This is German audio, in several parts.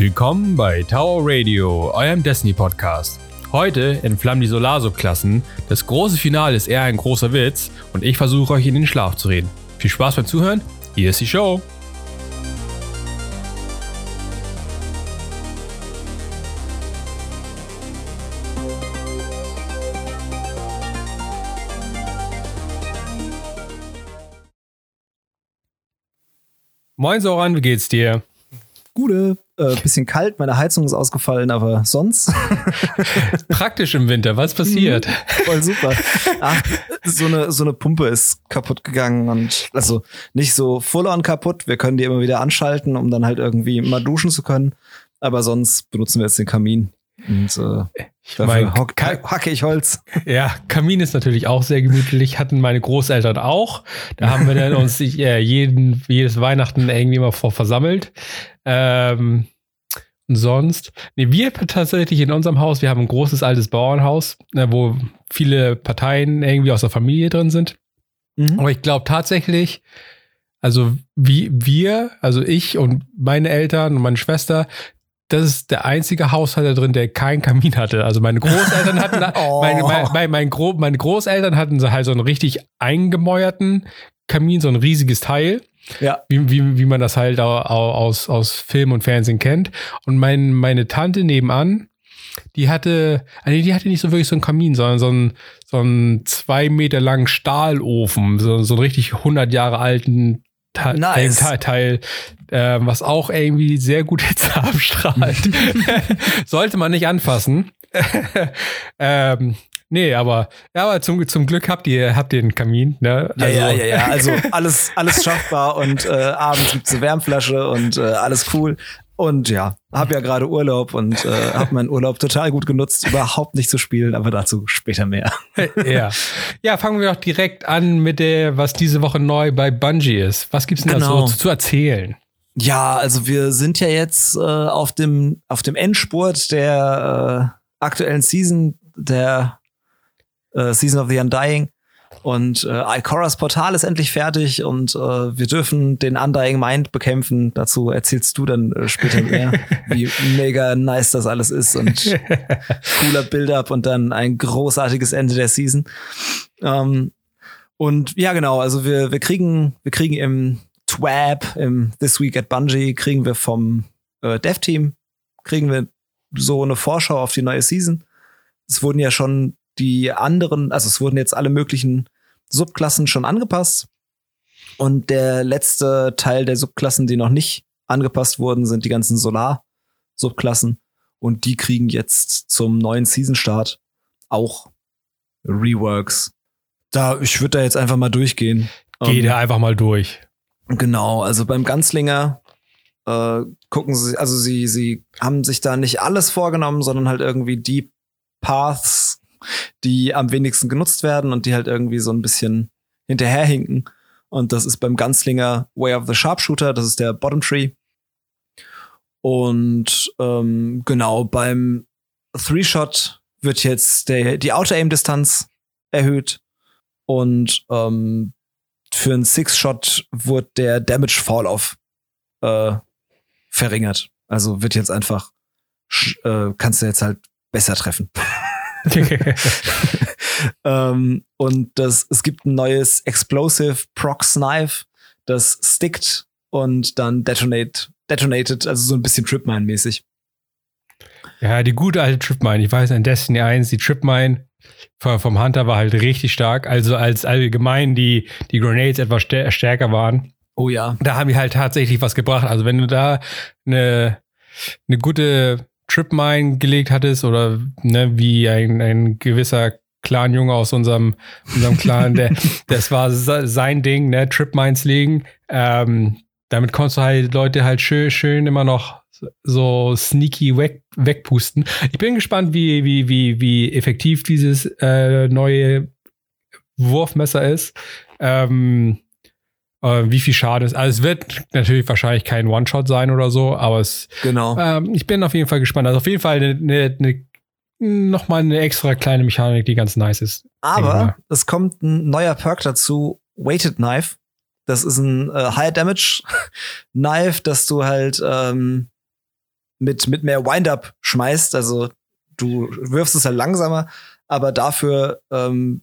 Willkommen bei Tower Radio, eurem Destiny Podcast. Heute entflammen die Solarsubklassen. Das große Finale ist eher ein großer Witz und ich versuche euch in den Schlaf zu reden. Viel Spaß beim Zuhören. Hier ist die Show. Moin Soran, wie geht's dir? Gute. Äh, bisschen kalt, meine Heizung ist ausgefallen, aber sonst. Praktisch im Winter, was passiert? Mhm, voll super. Ach, so eine, so eine Pumpe ist kaputt gegangen und also nicht so full on kaputt. Wir können die immer wieder anschalten, um dann halt irgendwie mal duschen zu können. Aber sonst benutzen wir jetzt den Kamin. Und äh, ich dafür hock, hacke ich Holz. Ja, Kamin ist natürlich auch sehr gemütlich. Hatten meine Großeltern auch. Da haben wir dann uns äh, jeden, jedes Weihnachten irgendwie mal vor versammelt. Ähm, sonst, nee, wir tatsächlich in unserem Haus, wir haben ein großes altes Bauernhaus, äh, wo viele Parteien irgendwie aus der Familie drin sind. Mhm. Aber ich glaube tatsächlich, also wie wir, also ich und meine Eltern und meine Schwester, das ist der einzige Haushalt da drin, der keinen Kamin hatte. Also meine Großeltern hatten, oh. meine, meine, mein Gro meine Großeltern hatten halt so einen richtig eingemäuerten Kamin, so ein riesiges Teil. Ja. Wie, wie, wie man das halt aus, aus Film und Fernsehen kennt. Und mein, meine Tante nebenan, die hatte, also die hatte nicht so wirklich so einen Kamin, sondern so einen, so einen zwei Meter langen Stahlofen, so, so einen richtig 100 Jahre alten Teil, nice. Teil, Teil äh, was auch irgendwie sehr gut Hitze abstrahlt. Sollte man nicht anfassen. ähm, Nee, aber, ja, aber zum, zum Glück habt ihr, habt ihr einen Kamin, ne? Also. Ja, ja, ja, ja. Also alles, alles schaffbar und äh, abends gibt's eine Wärmflasche und äh, alles cool. Und ja, habe ja gerade Urlaub und äh, habe meinen Urlaub total gut genutzt, überhaupt nicht zu spielen, aber dazu später mehr. ja. ja, fangen wir doch direkt an mit der, was diese Woche neu bei Bungie ist. Was gibt's denn genau. da so zu erzählen? Ja, also wir sind ja jetzt äh, auf dem auf dem Endspurt der äh, aktuellen Season der äh, Season of the Undying. Und äh, Ikoras Portal ist endlich fertig und äh, wir dürfen den Undying Mind bekämpfen. Dazu erzählst du dann äh, später mehr, wie mega nice das alles ist und cooler Build-up und dann ein großartiges Ende der Season. Ähm, und ja, genau, also wir, wir kriegen, wir kriegen im TWAB, im This Week at Bungie, kriegen wir vom äh, Dev-Team, kriegen wir so eine Vorschau auf die neue Season. Es wurden ja schon die anderen, also es wurden jetzt alle möglichen Subklassen schon angepasst. Und der letzte Teil der Subklassen, die noch nicht angepasst wurden, sind die ganzen Solar-Subklassen. Und die kriegen jetzt zum neuen Season-Start auch Reworks. Da, ich würde da jetzt einfach mal durchgehen. Geh um, da einfach mal durch. Genau, also beim Ganzlinger äh, gucken sie, also sie, sie haben sich da nicht alles vorgenommen, sondern halt irgendwie die Paths die am wenigsten genutzt werden und die halt irgendwie so ein bisschen hinterherhinken. Und das ist beim Gunslinger Way of the Sharpshooter, das ist der Bottom Tree. Und ähm, genau, beim Three-Shot wird jetzt der, die Outer-Aim-Distanz erhöht. Und ähm, für einen Six-Shot wird der Damage Fall-Off äh, verringert. Also wird jetzt einfach, äh, kannst du jetzt halt besser treffen. ähm, und das, es gibt ein neues Explosive Prox Knife, das stickt und dann detonate, detonated, also so ein bisschen Tripmine-mäßig. Ja, die gute alte Tripmine. Ich weiß, in Destiny 1, die Tripmine vom Hunter war halt richtig stark. Also als allgemein die, die Grenades etwas stärker waren. Oh ja. Da haben die halt tatsächlich was gebracht. Also wenn du da eine, eine gute Tripmine gelegt hattest oder ne, wie ein, ein gewisser Clanjunge aus unserem, unserem Clan, der, das war sein Ding, ne, Tripmines legen. Ähm, damit konntest du halt Leute halt schön, schön immer noch so sneaky weg, wegpusten. Ich bin gespannt, wie, wie, wie, wie effektiv dieses äh, neue Wurfmesser ist. Ähm, äh, wie viel Schaden ist. Also es wird natürlich wahrscheinlich kein One-Shot sein oder so, aber es. Genau. Ähm, ich bin auf jeden Fall gespannt. Also auf jeden Fall eine, eine, eine nochmal eine extra kleine Mechanik, die ganz nice ist. Aber es kommt ein neuer Perk dazu, Weighted Knife. Das ist ein äh, High Damage Knife, dass du halt ähm, mit, mit mehr Wind-Up schmeißt. Also du wirfst es halt langsamer, aber dafür ähm,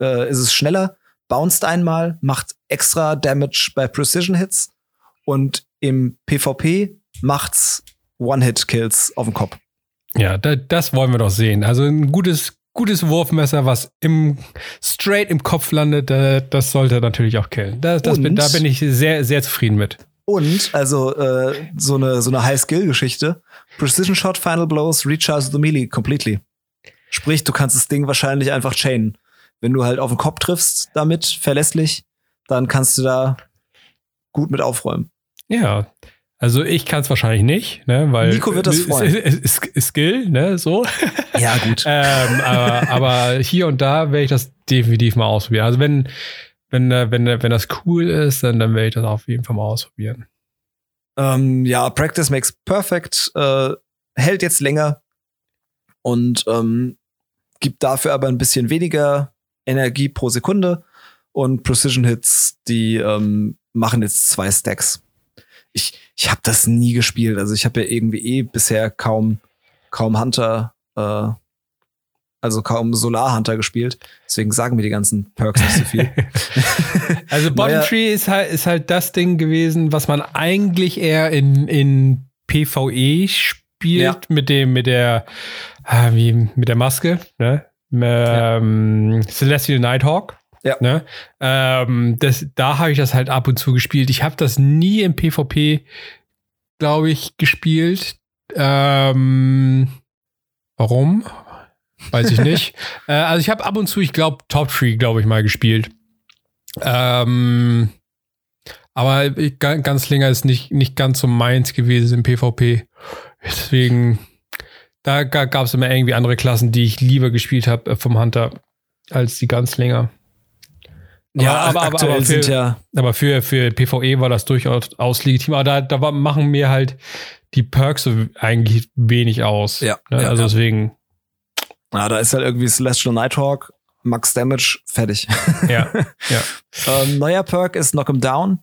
äh, ist es schneller, bounced einmal, macht extra Damage bei Precision Hits und im PvP macht's One-Hit-Kills auf den Kopf. Ja, da, das wollen wir doch sehen. Also ein gutes, gutes Wurfmesser, was im straight im Kopf landet, äh, das sollte natürlich auch killen. Das, das bin, da bin ich sehr, sehr zufrieden mit. Und, also, äh, so eine, so eine High-Skill-Geschichte. Precision Shot, Final Blows, Recharge the Melee completely. Sprich, du kannst das Ding wahrscheinlich einfach chainen. Wenn du halt auf den Kopf triffst damit, verlässlich, dann kannst du da gut mit aufräumen. Ja, also ich kann es wahrscheinlich nicht, ne, weil Nico wird das freuen. Ist, ist, ist Skill, ne, so. Ja, gut. ähm, aber, aber hier und da werde ich das definitiv mal ausprobieren. Also wenn wenn, äh, wenn, wenn das cool ist, dann, dann werde ich das auf jeden Fall mal ausprobieren. Ähm, ja, Practice makes perfect, äh, hält jetzt länger und ähm, gibt dafür aber ein bisschen weniger Energie pro Sekunde. Und Precision Hits, die ähm, machen jetzt zwei Stacks. Ich, ich habe das nie gespielt. Also ich habe ja irgendwie eh bisher kaum, kaum Hunter äh, also kaum Solar Hunter gespielt. Deswegen sagen mir die ganzen Perks nicht so viel. also Bottom Tree ist halt, ist halt das Ding gewesen, was man eigentlich eher in, in PvE spielt ja. mit dem, mit der, ah, wie, mit der Maske, ne? Ähm, ja. Celestial Nighthawk. Ja. Ne? Ähm, das, da habe ich das halt ab und zu gespielt. Ich habe das nie im PvP, glaube ich, gespielt. Ähm, warum? Weiß ich nicht. äh, also ich habe ab und zu, ich glaube, Top Tree, glaube ich, mal gespielt. Ähm, aber ich, ganz länger ist nicht, nicht ganz so meins gewesen im PvP. Deswegen, da gab es immer irgendwie andere Klassen, die ich lieber gespielt habe äh, vom Hunter als die ganz länger. Ja, aber, aber, aber, für, ja aber für, für PvE war das durchaus legitim. Aber da, da machen mir halt die Perks so eigentlich wenig aus. Ja. Ne? ja also deswegen ja, da ist halt irgendwie Celestial Nighthawk, Max Damage, fertig. Ja, ja. ähm, neuer Perk ist Knock 'em Down.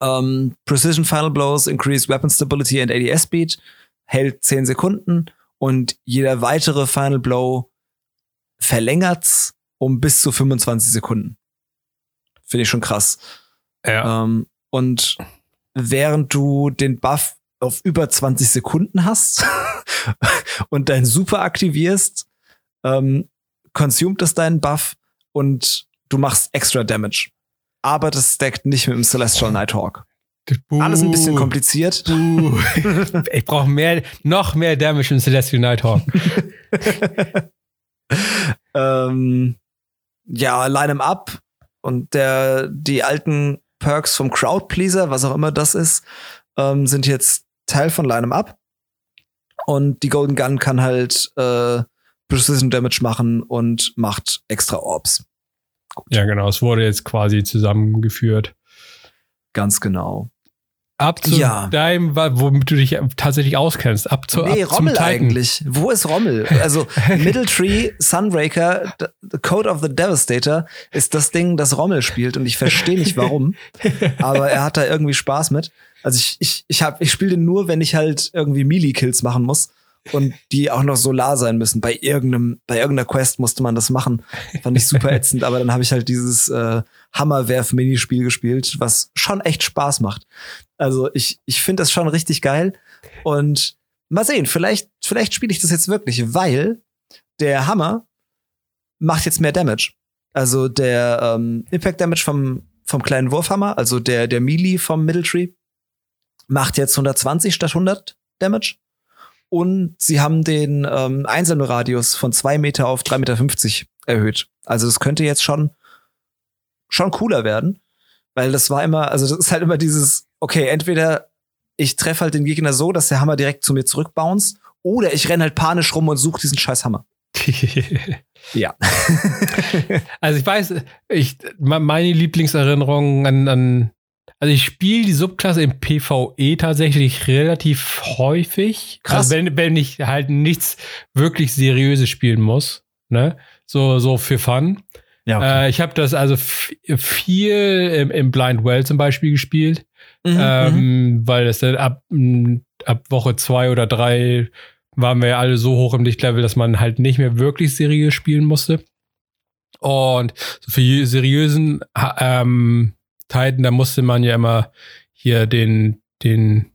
Ähm, Precision Final Blows increase Weapon Stability and ADS Speed, hält 10 Sekunden und jeder weitere Final Blow verlängert's um bis zu 25 Sekunden. Finde ich schon krass. Ja. Ähm, und während du den Buff auf über 20 Sekunden hast und dein Super aktivierst, ähm, consumt es deinen Buff und du machst extra Damage. Aber das stackt nicht mit dem Celestial Nighthawk. Buh. Alles ein bisschen kompliziert. Buh. ich brauche mehr, noch mehr Damage im Celestial Nighthawk. ähm, ja, line em up und der, die alten Perks vom Crowdpleaser, was auch immer das ist, ähm, sind jetzt Teil von Line 'em Up. Und die Golden Gun kann halt äh, Precision Damage machen und macht extra Orbs. Gut. Ja, genau. Es wurde jetzt quasi zusammengeführt. Ganz genau. Ab zu ja. deinem, womit du dich tatsächlich auskennst. Ab zu Nee, ab Rommel eigentlich. Wo ist Rommel? Also Middle Tree, Sunbreaker, The Code of the Devastator ist das Ding, das Rommel spielt und ich verstehe nicht warum. aber er hat da irgendwie Spaß mit. Also ich, ich, ich, hab, ich spiele den nur, wenn ich halt irgendwie Melee-Kills machen muss und die auch noch Solar sein müssen. Bei irgendeinem, bei irgendeiner Quest musste man das machen. Fand ich super ätzend, aber dann habe ich halt dieses äh, Hammerwerf-Minispiel gespielt, was schon echt Spaß macht. Also ich, ich finde das schon richtig geil. Und mal sehen, vielleicht, vielleicht spiele ich das jetzt wirklich, weil der Hammer macht jetzt mehr Damage. Also der ähm, Impact Damage vom, vom kleinen Wurfhammer, also der, der Melee vom Middle Tree, macht jetzt 120 statt 100 Damage. Und sie haben den ähm, Einsammelradius von 2 Meter auf 3,50 Meter erhöht. Also es könnte jetzt schon, schon cooler werden. Weil das war immer, also das ist halt immer dieses, okay, entweder ich treffe halt den Gegner so, dass der Hammer direkt zu mir zurückbounce, oder ich renne halt panisch rum und suche diesen scheiß Hammer. ja. also ich weiß, ich, meine Lieblingserinnerung an, an also ich spiele die Subklasse im PvE tatsächlich relativ häufig. Krass. Also wenn, wenn ich halt nichts wirklich Seriöses spielen muss, ne? So, so für Fun. Ja, okay. äh, ich habe das also viel im, im, Blind Well zum Beispiel gespielt, mhm, ähm, mhm. weil das dann ab, ab Woche zwei oder drei waren wir ja alle so hoch im Lichtlevel, dass man halt nicht mehr wirklich seriös spielen musste. Und so für seriösen ähm, Titan, da musste man ja immer hier den, den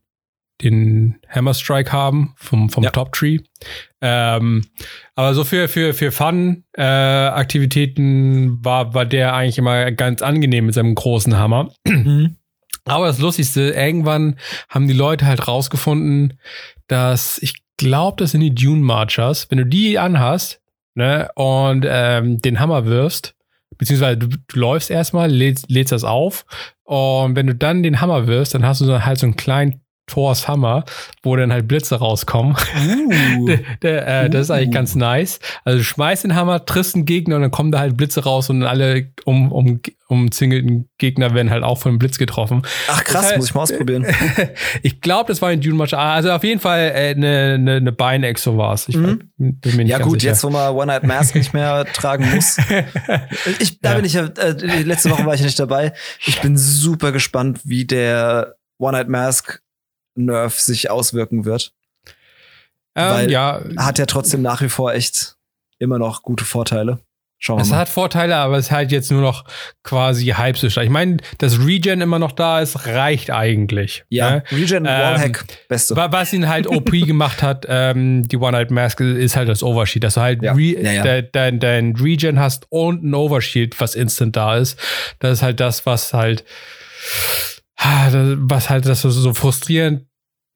den Hammer Strike haben vom, vom ja. Top Tree. Ähm, aber so für, für, für Fun-Aktivitäten äh, war, war der eigentlich immer ganz angenehm mit seinem großen Hammer. Mhm. Aber das Lustigste, irgendwann haben die Leute halt rausgefunden, dass ich glaube, das sind die Dune Marchers. Wenn du die anhast ne, und ähm, den Hammer wirfst, beziehungsweise du, du läufst erstmal, lädst, lädst das auf. Und wenn du dann den Hammer wirfst, dann hast du so halt so einen kleinen Thors Hammer, wo dann halt Blitze rauskommen. Uh. der, der, äh, uh. Das ist eigentlich ganz uh. nice. Also schmeißt den Hammer, triffst einen Gegner und dann kommen da halt Blitze raus und alle um, um, umzingelten Gegner werden halt auch von einem Blitz getroffen. Ach krass, das heißt, muss ich mal ausprobieren. ich glaube, das war in Dune Match. Also auf jeden Fall eine, eine, eine Bein-Exo war es. Mhm. Ja gut, sicher. jetzt wo man One-Night Mask nicht mehr tragen muss. Ich, da ja. bin ich ja, äh, letzte Woche war ich nicht dabei. Ich bin super gespannt, wie der One-Night Mask Nerf sich auswirken wird. Ähm, Weil ja. Hat ja trotzdem nach wie vor echt immer noch gute Vorteile. Schauen wir es mal. hat Vorteile, aber es ist halt jetzt nur noch quasi halb so stark. Ich meine, dass Regen immer noch da ist, reicht eigentlich. Ja, ne? Regen, Wallhack, ähm, beste. Was ihn halt OP gemacht hat, ähm, die One-Night Mask, ist halt das Overshield. Dass du halt ja. Ja, ja. dein, dein Regen hast und ein Overshield, was instant da ist. Das ist halt das, was halt was halt das so frustrierend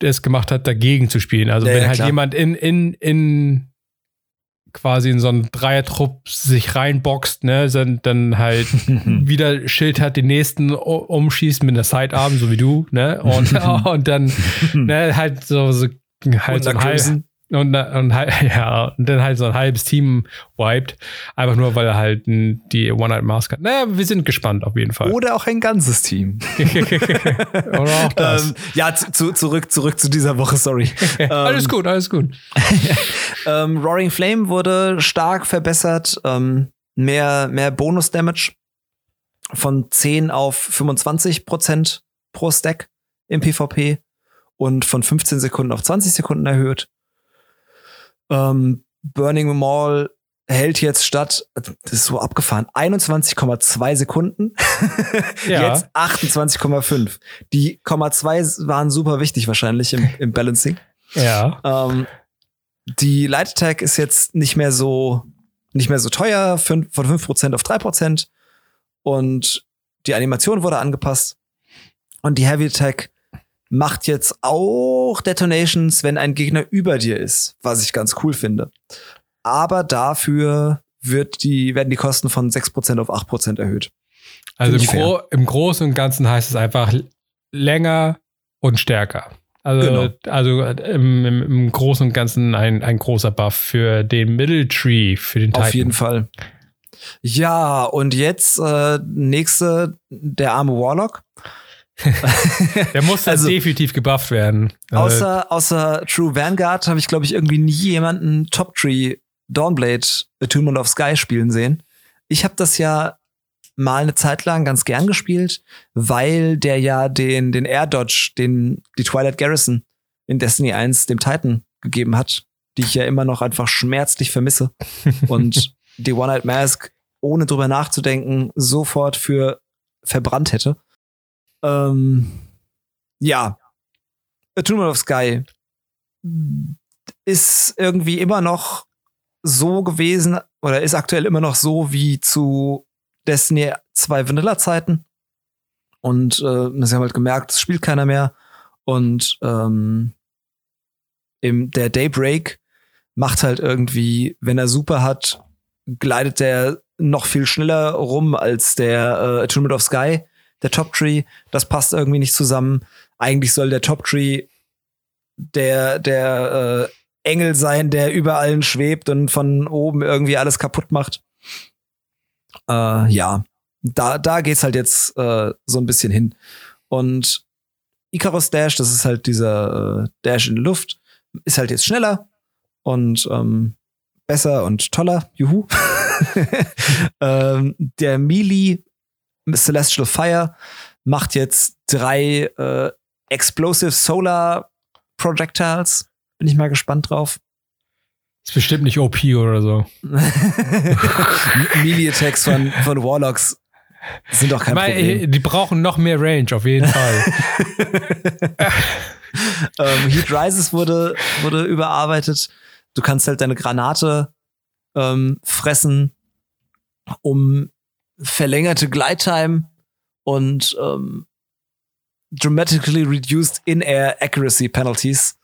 es gemacht hat, dagegen zu spielen. Also ja, wenn ja, halt klar. jemand in, in, in quasi in so einen Dreiertrupp sich reinboxt, ne, dann, dann halt wieder Schild hat, den nächsten umschießt mit einer Sidearm, so wie du, ne, und, und dann, ne, halt so, so halt so ein halben, und, und, ja, und dann halt so ein halbes Team wiped. Einfach nur, weil er halt die One-Night-Mask hat. Naja, wir sind gespannt auf jeden Fall. Oder auch ein ganzes Team. Oder auch das. Ähm, ja, zu, zurück, zurück zu dieser Woche, sorry. alles ähm, gut, alles gut. ähm, Roaring Flame wurde stark verbessert. Ähm, mehr, mehr Bonus-Damage von 10 auf 25 Prozent pro Stack im PvP und von 15 Sekunden auf 20 Sekunden erhöht. Ähm, Burning Mall hält jetzt statt, das ist so abgefahren, 21,2 Sekunden. ja. Jetzt 28,5. Die Komma 2 waren super wichtig wahrscheinlich im, im Balancing. Ja. Ähm, die Light Attack ist jetzt nicht mehr so, nicht mehr so teuer, von 5% auf 3%. Und die Animation wurde angepasst. Und die Heavy Attack macht jetzt auch Detonations, wenn ein Gegner über dir ist, was ich ganz cool finde. Aber dafür wird die, werden die Kosten von 6% auf 8% erhöht. Also im, Gro im, Großen und Ganzen heißt es einfach länger und stärker. Also, genau. also im, im, im, Großen und Ganzen ein, ein großer Buff für den Middle Tree, für den Titan. Auf jeden Fall. Ja, und jetzt äh, nächste, der arme Warlock. Der muss also, definitiv gebufft werden. Außer, außer True Vanguard habe ich, glaube ich, irgendwie nie jemanden Top Tree Dawnblade Attunement of Sky spielen sehen. Ich habe das ja mal eine Zeit lang ganz gern gespielt, weil der ja den, den Air Dodge, den die Twilight Garrison in Destiny 1 dem Titan gegeben hat, die ich ja immer noch einfach schmerzlich vermisse. Und die One-Night Mask, ohne drüber nachzudenken, sofort für verbrannt hätte. Ähm, ja, Atonement of Sky ist irgendwie immer noch so gewesen oder ist aktuell immer noch so wie zu Destiny 2 Vanilla-Zeiten. Und äh, sie haben halt gemerkt, es spielt keiner mehr. Und ähm, im, der Daybreak macht halt irgendwie, wenn er super hat, gleitet der noch viel schneller rum als der äh, Atonement of Sky der Top Tree, das passt irgendwie nicht zusammen. Eigentlich soll der Top Tree der, der äh, Engel sein, der über allen schwebt und von oben irgendwie alles kaputt macht. Äh, ja, da, da geht's halt jetzt äh, so ein bisschen hin. Und Icarus Dash, das ist halt dieser äh, Dash in Luft, ist halt jetzt schneller und ähm, besser und toller. Juhu. ähm, der Melee Celestial Fire macht jetzt drei äh, Explosive Solar Projectiles. Bin ich mal gespannt drauf. Ist bestimmt nicht OP oder so. Melee-Attacks von, von Warlocks sind doch kein Weil, Problem. Die brauchen noch mehr Range, auf jeden Fall. ähm, Heat Rises wurde, wurde überarbeitet. Du kannst halt deine Granate ähm, fressen, um verlängerte Gleittime und ähm, dramatically reduced in-air accuracy penalties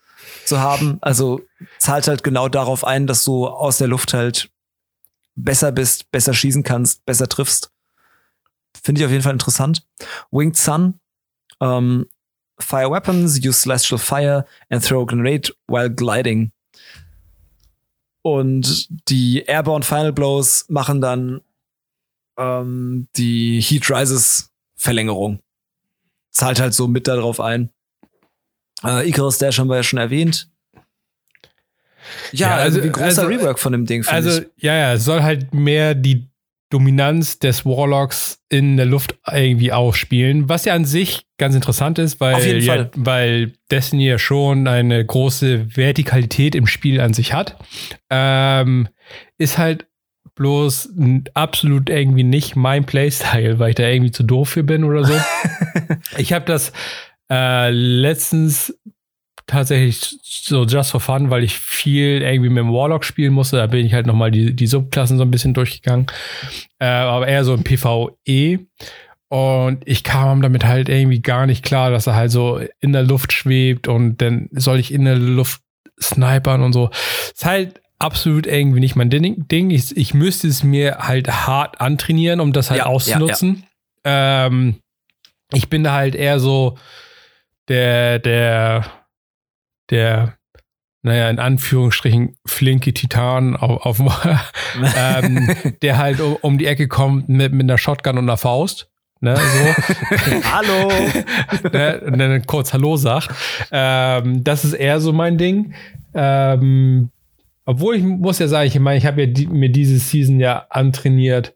zu haben. Also zahlt halt genau darauf ein, dass du aus der Luft halt besser bist, besser schießen kannst, besser triffst. Finde ich auf jeden Fall interessant. Winged Sun, ähm, fire weapons, use celestial fire and throw a grenade while gliding. Und die Airborne Final Blows machen dann ähm, die Heat Rises Verlängerung. Zahlt halt so mit darauf ein. Äh, Icarus Dash haben wir ja schon erwähnt. Ja, Ja, also- also ein großer also- Rework von dem Ding, Also, ich. ja, ja, es soll halt mehr die Dominanz des Warlocks in der Luft irgendwie ausspielen, was ja an sich ganz interessant ist, weil, ja, weil Destiny ja schon eine große Vertikalität im Spiel an sich hat. Ähm, ist halt bloß absolut irgendwie nicht mein Playstyle, weil ich da irgendwie zu doof für bin oder so. ich habe das äh, letztens tatsächlich so just for fun, weil ich viel irgendwie mit dem Warlock spielen musste. Da bin ich halt nochmal die, die Subklassen so ein bisschen durchgegangen. Äh, aber eher so im PvE. Und ich kam damit halt irgendwie gar nicht klar, dass er halt so in der Luft schwebt und dann soll ich in der Luft snipern und so. Ist halt absolut irgendwie nicht mein Ding. Ich, ich müsste es mir halt hart antrainieren, um das halt Ja, ja, auszunutzen. Ähm, ich bin da halt eher so der, der, der, naja, in Anführungsstrichen flinke Titan auf, auf ähm, der halt um, um die Ecke kommt mit, mit einer Shotgun und einer Faust. Ne, so. Hallo! ne, und dann kurz Hallo sagt. Ähm, das ist eher so mein Ding. Ähm, obwohl ich muss ja sagen, ich meine, ich habe ja die, mir diese Season ja antrainiert,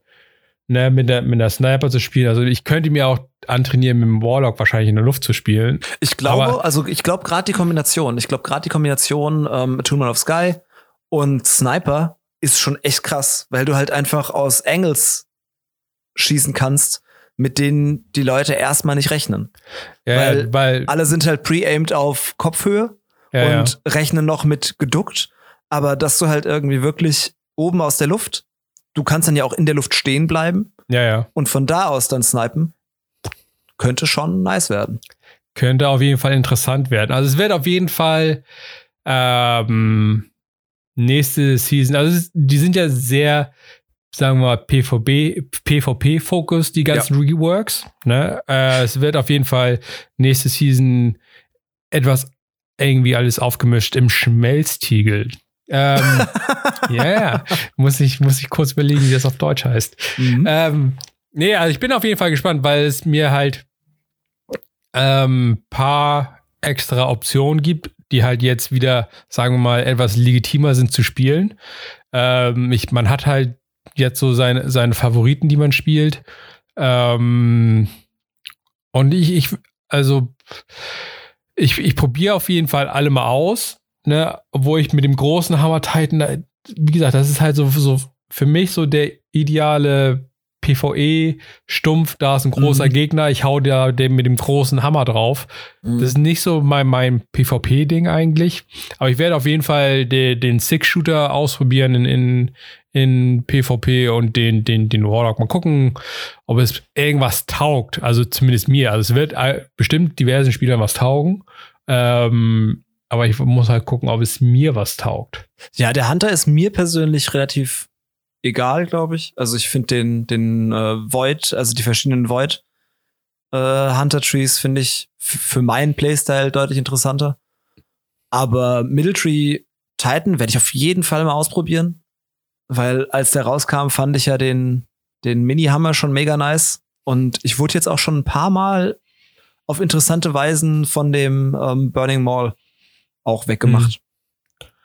ne, mit der, mit der Sniper zu spielen. Also ich könnte mir auch antrainieren, mit dem Warlock wahrscheinlich in der Luft zu spielen. Ich glaube, Aber- also ich glaube gerade die Kombination, ich glaube gerade die Kombination ähm, Tournament of Sky und Sniper ist schon echt krass, weil du halt einfach aus Angles schießen kannst, mit denen die Leute erstmal nicht rechnen. Ja, Weil ja, weil Alle sind halt pre-aimed auf Kopfhöhe ja, und rechnen noch mit geduckt, aber dass du halt irgendwie wirklich oben aus der Luft, du kannst dann ja auch in der Luft stehen bleiben ja, ja, ja. und von da aus dann snipen, könnte schon nice werden. Könnte auf jeden Fall interessant werden. Also es wird auf jeden Fall ähm, nächste Season, also die sind ja sehr, sagen wir mal, PvP, PvP-Fokus, die ganzen Reworks. Ne? Äh, es wird auf jeden Fall nächste Season etwas irgendwie alles aufgemischt im Schmelztiegel. Ähm, ja, ja. Muss ich, muss ich kurz überlegen, wie das auf Deutsch heißt. Mhm. Ähm, nee, also ich bin auf jeden Fall gespannt, weil es mir halt ähm, paar extra Optionen gibt, die halt jetzt wieder, sagen wir mal, etwas legitimer sind zu spielen. Ähm, ich, man hat halt jetzt so seine, seine Favoriten, die man spielt. Ähm, und ich, ich, also, ich, ich probiere auf jeden Fall alle mal aus, ne, obwohl ich mit dem großen Hammer Titan, wie gesagt, das ist halt so, so für mich so der ideale PvE-Stumpf, da ist ein großer Mhm. Gegner, ich hau da dem mit dem großen Hammer drauf. Mhm. Das ist nicht so mein, mein PvP-Ding eigentlich. Aber ich werde auf jeden Fall de, den Six-Shooter ausprobieren in, in, in PvP und den, den, den Warlock. Mal gucken, ob es irgendwas taugt. Also zumindest mir. Also es wird äh, bestimmt diversen Spielern was taugen. Ähm, aber ich muss halt gucken, ob es mir was taugt. Ja, der Hunter ist mir persönlich relativ egal, glaube ich. Also ich finde den, den äh, Void, also die verschiedenen Void äh, Hunter Trees finde ich für meinen Playstyle deutlich interessanter. Aber Military Titan werde ich auf jeden Fall mal ausprobieren. Weil als der rauskam, fand ich ja den, den Mini-Hammer schon mega nice. Und ich wurde jetzt auch schon ein paar Mal auf interessante Weisen von dem ähm, Burning Mall auch weggemacht.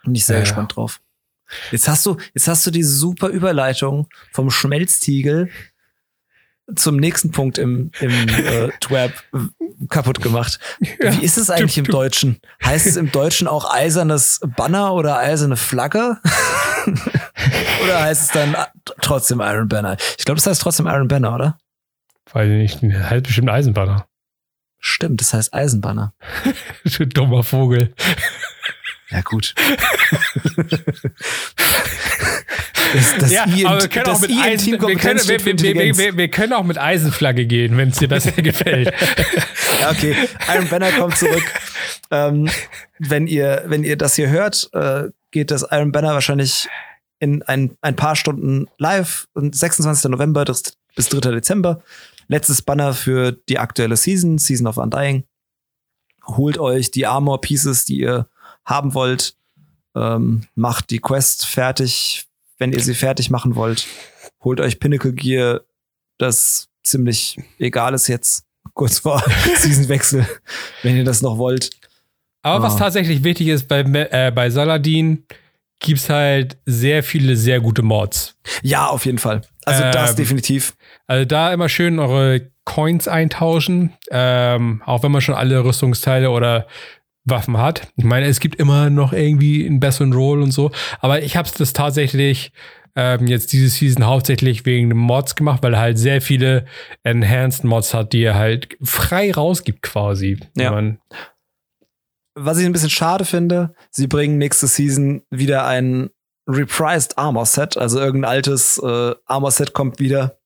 Bin ich sehr Ja, ja. gespannt drauf. Jetzt hast du, jetzt hast du die super Überleitung vom Schmelztiegel zum nächsten Punkt im, im äh, Twab kaputt gemacht. Wie ist es eigentlich im Deutschen? Heißt es im Deutschen auch eisernes Banner oder eiserne Flagge? oder heißt es dann trotzdem Iron Banner? Ich glaube, das heißt trotzdem Iron Banner, oder? Weiß ich nicht, heißt bestimmt Eisenbanner. Stimmt, das heißt Eisenbanner. du dummer Vogel. Ja, gut. Das, das ja, I aber wir können, auch mit Eisen, wir, können, wir, wir, wir, können auch mit Eisenflagge gehen, wenn es dir besser gefällt. ja, okay. Iron Banner kommt zurück. Ähm, wenn, ihr, wenn ihr das hier hört, äh, geht das Iron Banner wahrscheinlich in ein, ein paar Stunden live. 26. November bis 3. Dezember. Letztes Banner für die aktuelle Season, Season of Undying. Holt euch die Armor Pieces, die ihr haben wollt. Ähm, macht die Quest fertig, wenn ihr sie fertig machen wollt. Holt euch Pinnacle Gear, das ziemlich egal ist jetzt, kurz vor Seasonwechsel, wenn ihr das noch wollt. Aber was tatsächlich wichtig ist bei, äh, bei Saladin, gibt's halt sehr viele sehr gute Mods. Ja, auf jeden Fall. Also ähm, das definitiv. Also da immer schön eure Coins eintauschen, ähm, auch wenn man schon alle Rüstungsteile oder Waffen hat. Ich meine, es gibt immer noch irgendwie einen besseren Roll und so, aber ich habe das tatsächlich ähm, jetzt diese Season hauptsächlich wegen Mods gemacht, weil er halt sehr viele Enhanced Mods hat, die er halt frei rausgibt quasi. Ja. Was ich ein bisschen schade finde, sie bringen nächste Season wieder ein reprised Armor Set, also irgendein altes äh, Armor Set kommt wieder.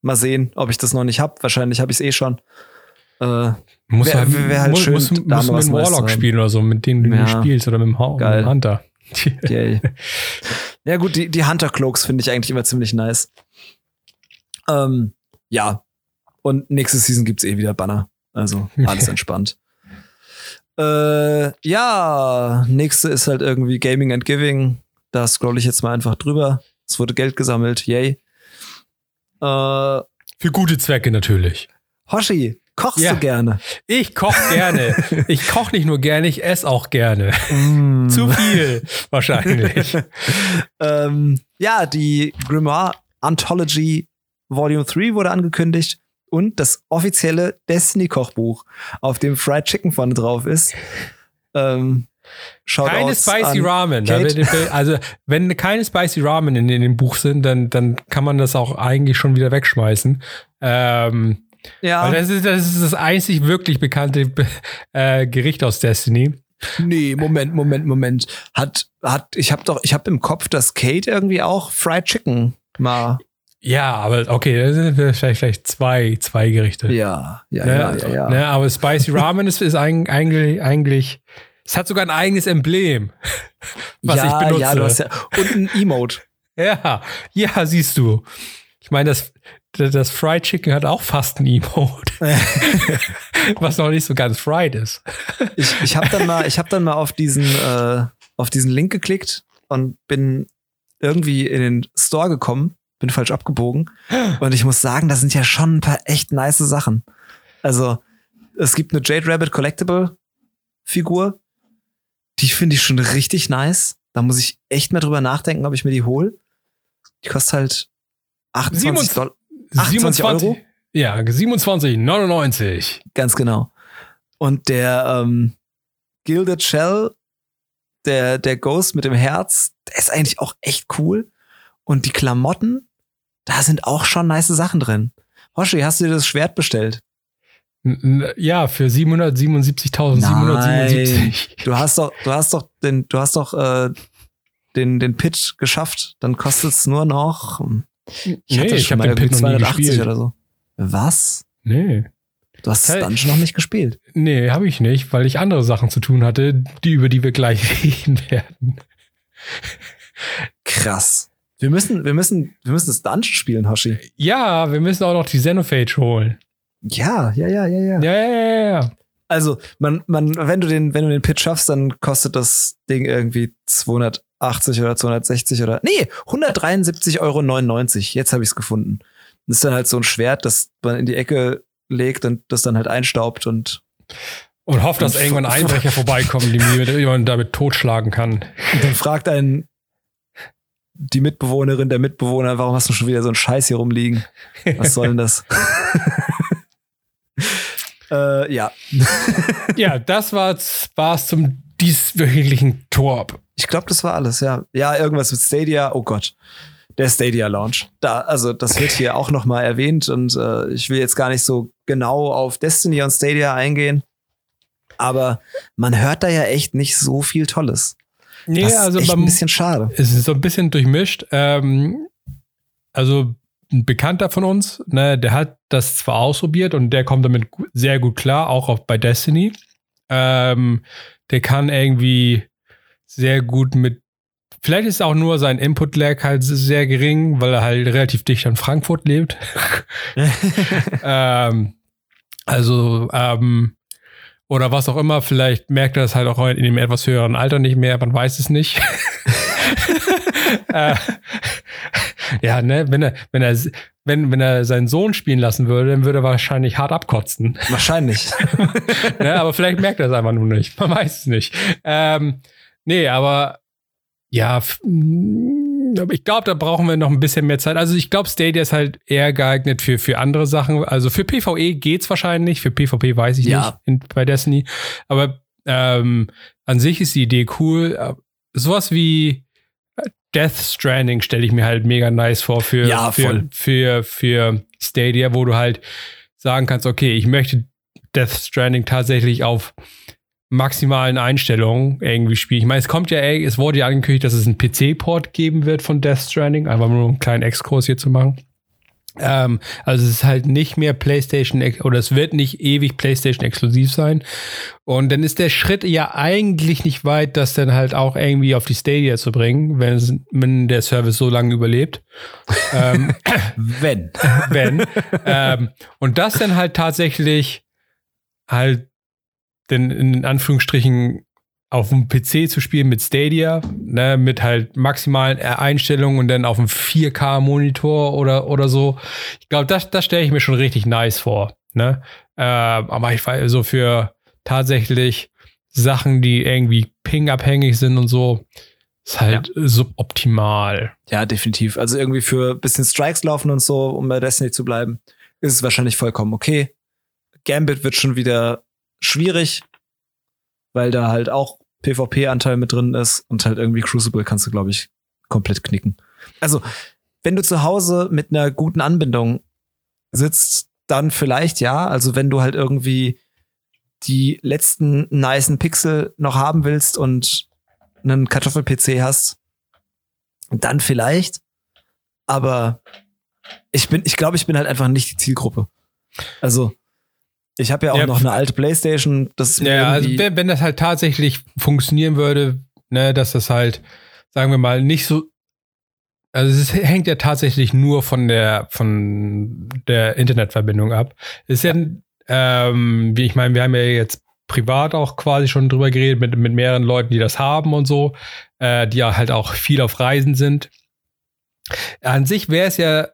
Mal sehen, ob ich das noch nicht hab. Wahrscheinlich habe ich es eh schon. Äh, muss wär, halt, wär halt muss, schön, muss, muss mit dem Warlock spielen oder so, mit dem du ja. spielst oder mit dem, ha Geil. Mit dem Hunter. Yay. ja, gut, die, die Hunter Cloaks finde ich eigentlich immer ziemlich nice. Ähm, ja. Und nächste Season gibt's eh wieder Banner. Also alles entspannt. Äh, ja, nächste ist halt irgendwie Gaming and Giving. Da scroll ich jetzt mal einfach drüber. Es wurde Geld gesammelt, yay. Äh, Für gute Zwecke natürlich. Hoshi, kochst ja. du gerne? Ich koche gerne. ich koche nicht nur gerne, ich esse auch gerne. Mm. Zu viel, wahrscheinlich. ähm, ja, die Grimoire Anthology Volume 3 wurde angekündigt und das offizielle Destiny-Kochbuch, auf dem Fried Chicken vorne drauf ist. Ähm, keine Spicy Ramen. also, wenn keine Spicy Ramen in, in, dem Buch sind, dann, dann kann man das auch eigentlich schon wieder wegschmeißen. Ähm, ja. Weil das ist, das ist das einzig wirklich bekannte äh, Gericht aus Destiny. Nee, Moment, Moment, Moment. Hat, hat, ich hab doch, ich hab im Kopf, dass Kate irgendwie auch Fried Chicken mal ja, aber okay, das sind vielleicht, vielleicht zwei, zwei Gerichte. Ja, ja, ne? ja, ja, ja. Ne? Aber Spicy Ramen ist, ist eigentlich, eigentlich, es hat sogar ein eigenes Emblem, was ja, ich benutze. Ja, du hast ja, und ein Emote. ja, ja, siehst du. Ich meine, das, das Fried Chicken hat auch fast ein Emote. was noch nicht so ganz fried ist. ich ich habe dann mal, ich habe dann mal auf diesen, äh, auf diesen Link geklickt und bin irgendwie in den Store gekommen bin falsch abgebogen. Und ich muss sagen, da sind ja schon ein paar echt nice Sachen. Also, es gibt eine Jade Rabbit Collectible Figur. Die finde ich schon richtig nice. Da muss ich echt mal drüber nachdenken, ob ich mir die hole. Die kostet halt 28, 27, 28 Euro. Ja, 27,99. Ganz genau. Und der ähm, Gilded Shell, der, der Ghost mit dem Herz, der ist eigentlich auch echt cool. Und die Klamotten, da sind auch schon nice Sachen drin. Hoshi, hast du dir das Schwert bestellt? Ja, für 777.777. Du hast doch, du hast doch den, du hast doch äh, den, den Pitch geschafft. Dann kostet es nur noch. Ich nee, hatte ich habe den Pitch 280 oder so. Was? Nee. Du hast das Dungeon noch nicht gespielt. Nee, habe ich nicht, weil ich andere Sachen zu tun hatte, die über die wir gleich reden werden. Krass. Wir müssen, wir müssen, wir müssen das Dungeon spielen, Hoshi. Ja, wir müssen auch noch die Xenophage holen. Ja, ja, ja, ja, ja. Ja, ja, ja, ja. Also, man, man, wenn du den, wenn du den Pitch schaffst, dann kostet das Ding irgendwie 280 oder 260 oder, nee, 173,99 Euro. Jetzt habe ich es gefunden. Das ist dann halt so ein Schwert, das man in die Ecke legt und das dann halt einstaubt und und hofft, dass irgendwann Einbrecher vorbeikommen, die man damit totschlagen kann. Und dann fragt einen die Mitbewohnerin, der Mitbewohner, warum hast du schon wieder so einen Scheiß hier rumliegen? Was soll denn das? äh, ja. ja, das war's, war's zum dieswöchentlichen Torb. Ich glaube, das war alles, ja. Ja, irgendwas mit Stadia. Oh Gott. Der Stadia Launch. Da, also das wird hier auch noch mal erwähnt und äh, ich will jetzt gar nicht so genau auf Destiny und Stadia eingehen, aber man hört da ja echt nicht so viel Tolles. Nee, das also ist echt ein bisschen schade. Es ist so ein bisschen durchmischt. Ähm, also ein Bekannter von uns, ne, der hat das zwar ausprobiert und der kommt damit sehr gut klar, auch auf, bei Destiny. Ähm, der kann irgendwie sehr gut mit. Vielleicht ist auch nur sein Input-Lag halt sehr gering, weil er halt relativ dicht an Frankfurt lebt. ähm, also, ähm, oder was auch immer, vielleicht merkt er das halt auch in dem etwas höheren Alter nicht mehr, man weiß es nicht. äh, ja, ne, wenn er, wenn er, wenn, wenn er seinen Sohn spielen lassen würde, dann würde er wahrscheinlich hart abkotzen. Wahrscheinlich. ne, aber vielleicht merkt er es einfach nur nicht. Man weiß es nicht. Ähm, nee, aber ja, ich glaube, da brauchen wir noch ein bisschen mehr Zeit. Also ich glaube, Stadia ist halt eher geeignet für, für andere Sachen. Also für PvE geht's wahrscheinlich, für PvP weiß ich ja. nicht in, bei Destiny. Aber ähm, an sich ist die Idee cool. Sowas wie Death Stranding stelle ich mir halt mega nice vor für, ja, für, für, für Stadia, wo du halt sagen kannst, okay, ich möchte Death Stranding tatsächlich auf maximalen Einstellungen irgendwie spielen. Ich meine, es kommt ja, ey, es wurde ja angekündigt, dass es einen PC-Port geben wird von Death Stranding, einfach nur einen kleinen Exkurs hier zu machen. Ähm, also es ist halt nicht mehr PlayStation oder es wird nicht ewig PlayStation exklusiv sein. Und dann ist der Schritt ja eigentlich nicht weit, das dann halt auch irgendwie auf die Stadia zu bringen, wenn, es, wenn der Service so lange überlebt. ähm, wenn. wenn. ähm, und das dann halt tatsächlich halt denn in Anführungsstrichen auf dem PC zu spielen mit Stadia, ne, mit halt maximalen Einstellungen und dann auf einem 4K-Monitor oder, oder so. Ich glaube, das, das stelle ich mir schon richtig nice vor. Ne? Äh, aber ich weiß so für tatsächlich Sachen, die irgendwie ping-abhängig sind und so, ist halt ja. suboptimal. Ja, definitiv. Also irgendwie für ein bisschen Strikes laufen und so, um bei Destiny zu bleiben, ist es wahrscheinlich vollkommen okay. Gambit wird schon wieder schwierig, weil da halt auch PvP-Anteil mit drin ist und halt irgendwie Crucible kannst du, glaube ich, komplett knicken. Also, wenn du zu Hause mit einer guten Anbindung sitzt, dann vielleicht ja. Also, wenn du halt irgendwie die letzten nicen Pixel noch haben willst und einen Kartoffel-PC hast, dann vielleicht. Aber ich bin, ich glaube, ich bin halt einfach nicht die Zielgruppe. Also, ich habe ja auch ja, noch eine alte Playstation. Das ja, also wenn, wenn das halt tatsächlich funktionieren würde, ne, dass das halt, sagen wir mal, nicht so. Also es hängt ja tatsächlich nur von der von der Internetverbindung ab. Es ist ja, ähm, wie ich meine, wir haben ja jetzt privat auch quasi schon drüber geredet mit, mit mehreren Leuten, die das haben und so, äh, die ja halt auch viel auf Reisen sind. An sich wäre es ja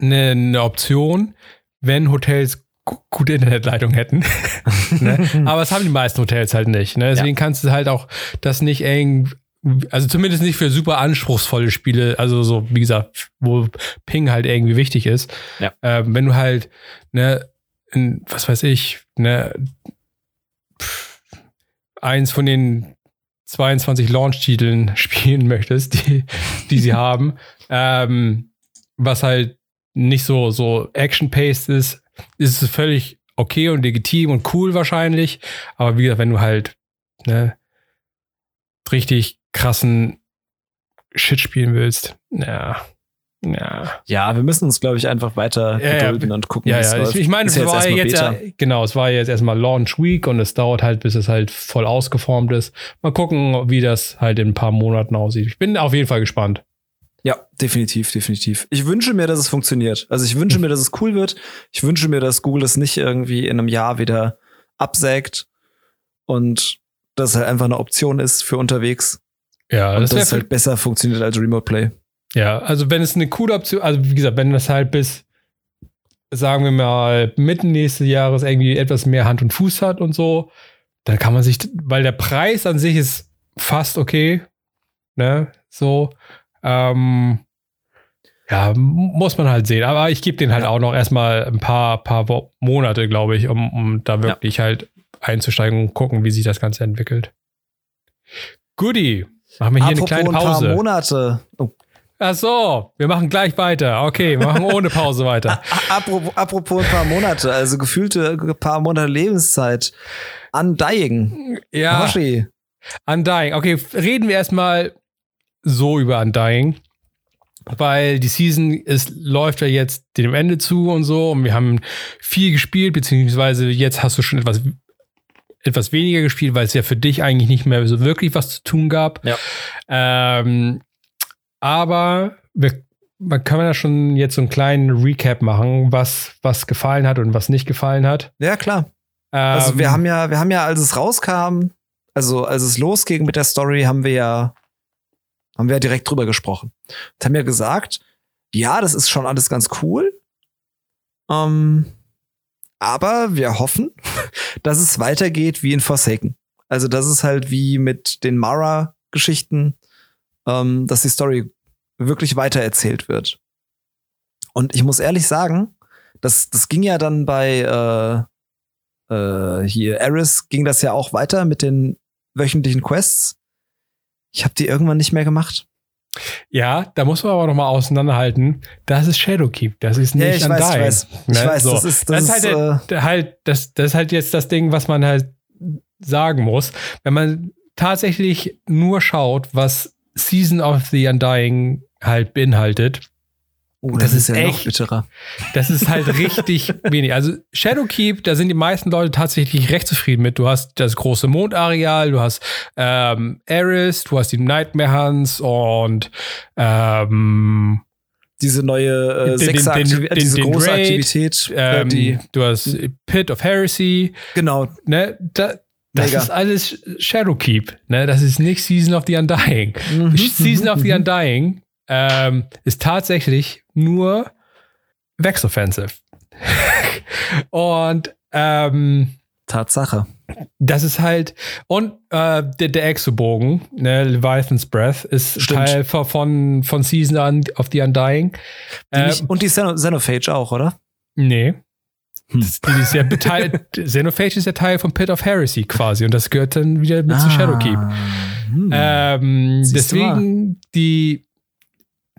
eine, eine Option, wenn Hotels gute Internetleitung hätten. ne? Aber das haben die meisten Hotels halt nicht. Ne? Deswegen ja. kannst du halt auch das nicht eng, also zumindest nicht für super anspruchsvolle Spiele, also so, wie gesagt, wo Ping halt irgendwie wichtig ist. Ja. Ähm, wenn du halt, ne, in, was weiß ich, ne, pff, eins von den 22 Launch-Titeln spielen möchtest, die, die sie haben, ähm, was halt nicht so, so action-paced ist, ist es völlig okay und legitim und cool wahrscheinlich. Aber wie gesagt, wenn du halt ne, richtig krassen Shit spielen willst, ja. Ja. ja, wir müssen uns, glaube ich, einfach weiter gedulden ja, und gucken, ja, ja. Ich, ich meine, es war jetzt, ja, genau, es war jetzt erstmal Launch Week und es dauert halt, bis es halt voll ausgeformt ist. Mal gucken, wie das halt in ein paar Monaten aussieht. Ich bin auf jeden Fall gespannt. Ja, definitiv, definitiv. Ich wünsche mir, dass es funktioniert. Also ich wünsche mir, dass es cool wird. Ich wünsche mir, dass Google es nicht irgendwie in einem Jahr wieder absägt und dass es halt einfach eine Option ist für unterwegs. Ja, und das dass es halt besser funktioniert als Remote Play. Ja, also wenn es eine coole Option, also wie gesagt, wenn das halt bis, sagen wir mal, mitten nächstes Jahres irgendwie etwas mehr Hand und Fuß hat und so, dann kann man sich, weil der Preis an sich ist fast okay, ne, so, Ähm, ja, muss man halt sehen. Aber ich gebe den halt ja. auch noch erstmal ein paar, paar Monate, glaube ich, um, um da wirklich ja. halt einzusteigen und gucken, wie sich das Ganze entwickelt. Goodie. Machen wir hier Apropos eine kleine Pause. Ein paar Monate. Oh. Ach so, wir machen gleich weiter. Okay, wir machen ohne Pause weiter. apropos, apropos ein paar Monate, also gefühlte paar Monate Lebenszeit. Undying. Ja. Hoshi. Undying. Okay, reden wir erstmal so über Undying. Weil die Season ist, läuft ja jetzt dem Ende zu und so. Und wir haben viel gespielt, beziehungsweise jetzt hast du schon etwas etwas weniger gespielt, weil es ja für dich eigentlich nicht mehr so wirklich was zu tun gab. Ja. Ähm, aber wir, man kann ja schon jetzt so einen kleinen Recap machen, was, was gefallen hat und was nicht gefallen hat. Ja, klar. Ähm, also wir haben ja, wir haben ja, als es rauskam, also als es losging mit der Story, haben wir ja, haben wir ja direkt drüber gesprochen. Und haben ja gesagt, ja, das ist schon alles ganz cool. Ähm, aber wir hoffen, dass es weitergeht wie in Forsaken. Also, das ist halt wie mit den Mara-Geschichten, ähm, dass die Story wirklich weitererzählt wird. Und ich muss ehrlich sagen, das, das ging ja dann bei äh, äh, hier Eris ging das ja auch weiter mit den wöchentlichen Quests. Ich habe die irgendwann nicht mehr gemacht. Ja, da muss man aber noch mal auseinanderhalten. Das ist Shadowkeep, das ist nicht ja, ich weiß, ich weiß, ne? ich weiß, so. das ist, das, das ist halt, äh, halt das, das ist halt jetzt das Ding, was man halt sagen muss. Wenn man tatsächlich nur schaut, was Season of the Undying halt beinhaltet, Oh, das, das, ist, ist ja echt, bitterer. Das ist halt richtig wenig. Also Shadowkeep, da sind die meisten Leute tatsächlich recht zufrieden mit. Du hast das große Mondareal, du hast ähm, Eris, du hast die Nightmare Hunts und ähm, diese neue äh, den, den, den, den, diese große Raid, Aktivität. Äh, ähm, die, du hast Pit of Heresy. Genau. Ne, da, das Mega. ist alles Shadowkeep. Ne? Das ist nicht Season of the Undying. Mhm. Season of the Undying ähm, ist tatsächlich nur Vex Offensive. und ähm, Tatsache. Das ist halt, und äh, der, der Exobogen, ne, Leviathan's Breath, ist Stimmt. Teil von, von Season of the Undying. Äh, nicht, und die Xenophage auch, oder? Nee. Hm. Das, die ist ja Xenophage ist ja Teil von Pit of Heresy quasi und das gehört dann wieder mit ah, zu Shadowkeep. Hm. Ähm, deswegen die